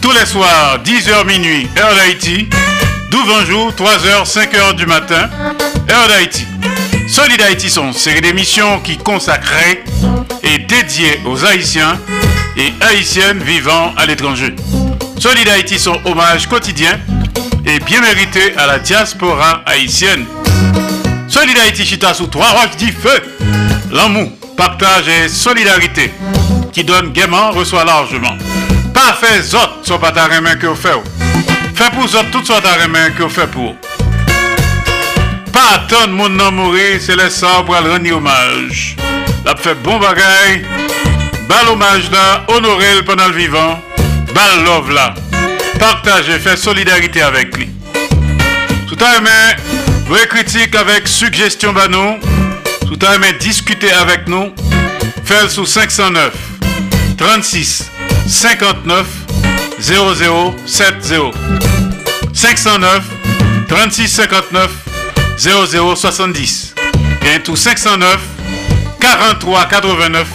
Tous les soirs, 10h minuit, heure d'Haïti. 12 jour, 3h, 5h du matin, heure d'Haïti. Solid Haïti sont série d'émissions qui consacrées et dédiées aux Haïtiens et Haïtiennes vivant à l'étranger. Solid Haïti sont hommage quotidien et bien mérité à la diaspora haïtienne. Solid Haïti chita sous trois roches dit feu. L'amour, partage et solidarité qui donne gaiement reçoit largement. Pas fait autres soit pas ta main que vous faites. Fait pour autres tout soit ta main que vous faites pour. Pas attendre mon nom mourir, c'est le sang pour rendre hommage. La fait bon bagaille, bal hommage là, honorer le pendant le vivant, bal love là. Partagez, fait solidarité avec lui. Tout à l'heure, vos critiques avec suggestions banon. Tout à l'heure, discuter avec nous. Faites sous 509 36 59 0070 509 36 59 0070 et tout 509 43 89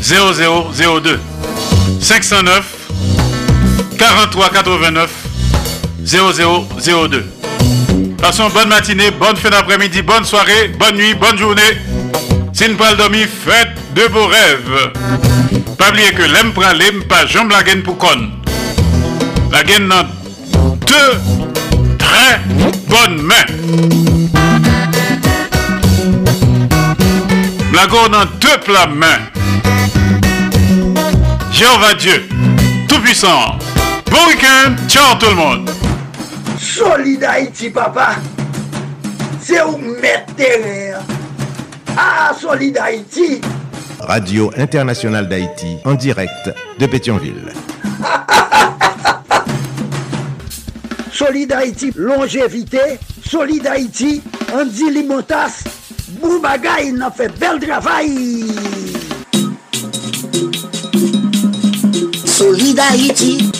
0002 509 43 89 0002 Passons bonne matinée, bonne fin d'après-midi, bonne soirée, bonne nuit, bonne journée. Si nous pas dormir, faites de beaux rêves. Pas oublier que l'aime pralé, pas jambe la gaine pour con. La gaine dans deux très bonnes mains. La gourde dans deux plats mains. Jéhovah Dieu, Tout-Puissant. Bon week-end, ciao tout le monde. Solid Haïti, papa. C'est où mettre terre. Ah, Solid Haïti. Radio Internationale d'Haïti, en direct de Pétionville. Solid Haïti, longévité. Solid Haïti, Andy Limotas. Boubagaï, il a fait bel travail. Solid Haïti.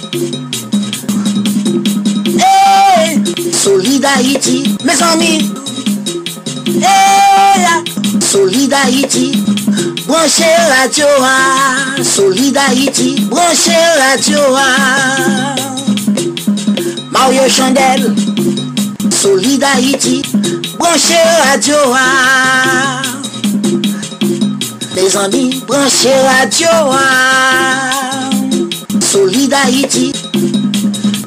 Solidarity, mes ami Eya eh, Solidarity Branche radio a. Solidarity Branche radio a. Mario Chandel. Solidarity Branche radio a. Mes ami, branche radio a. Solidarity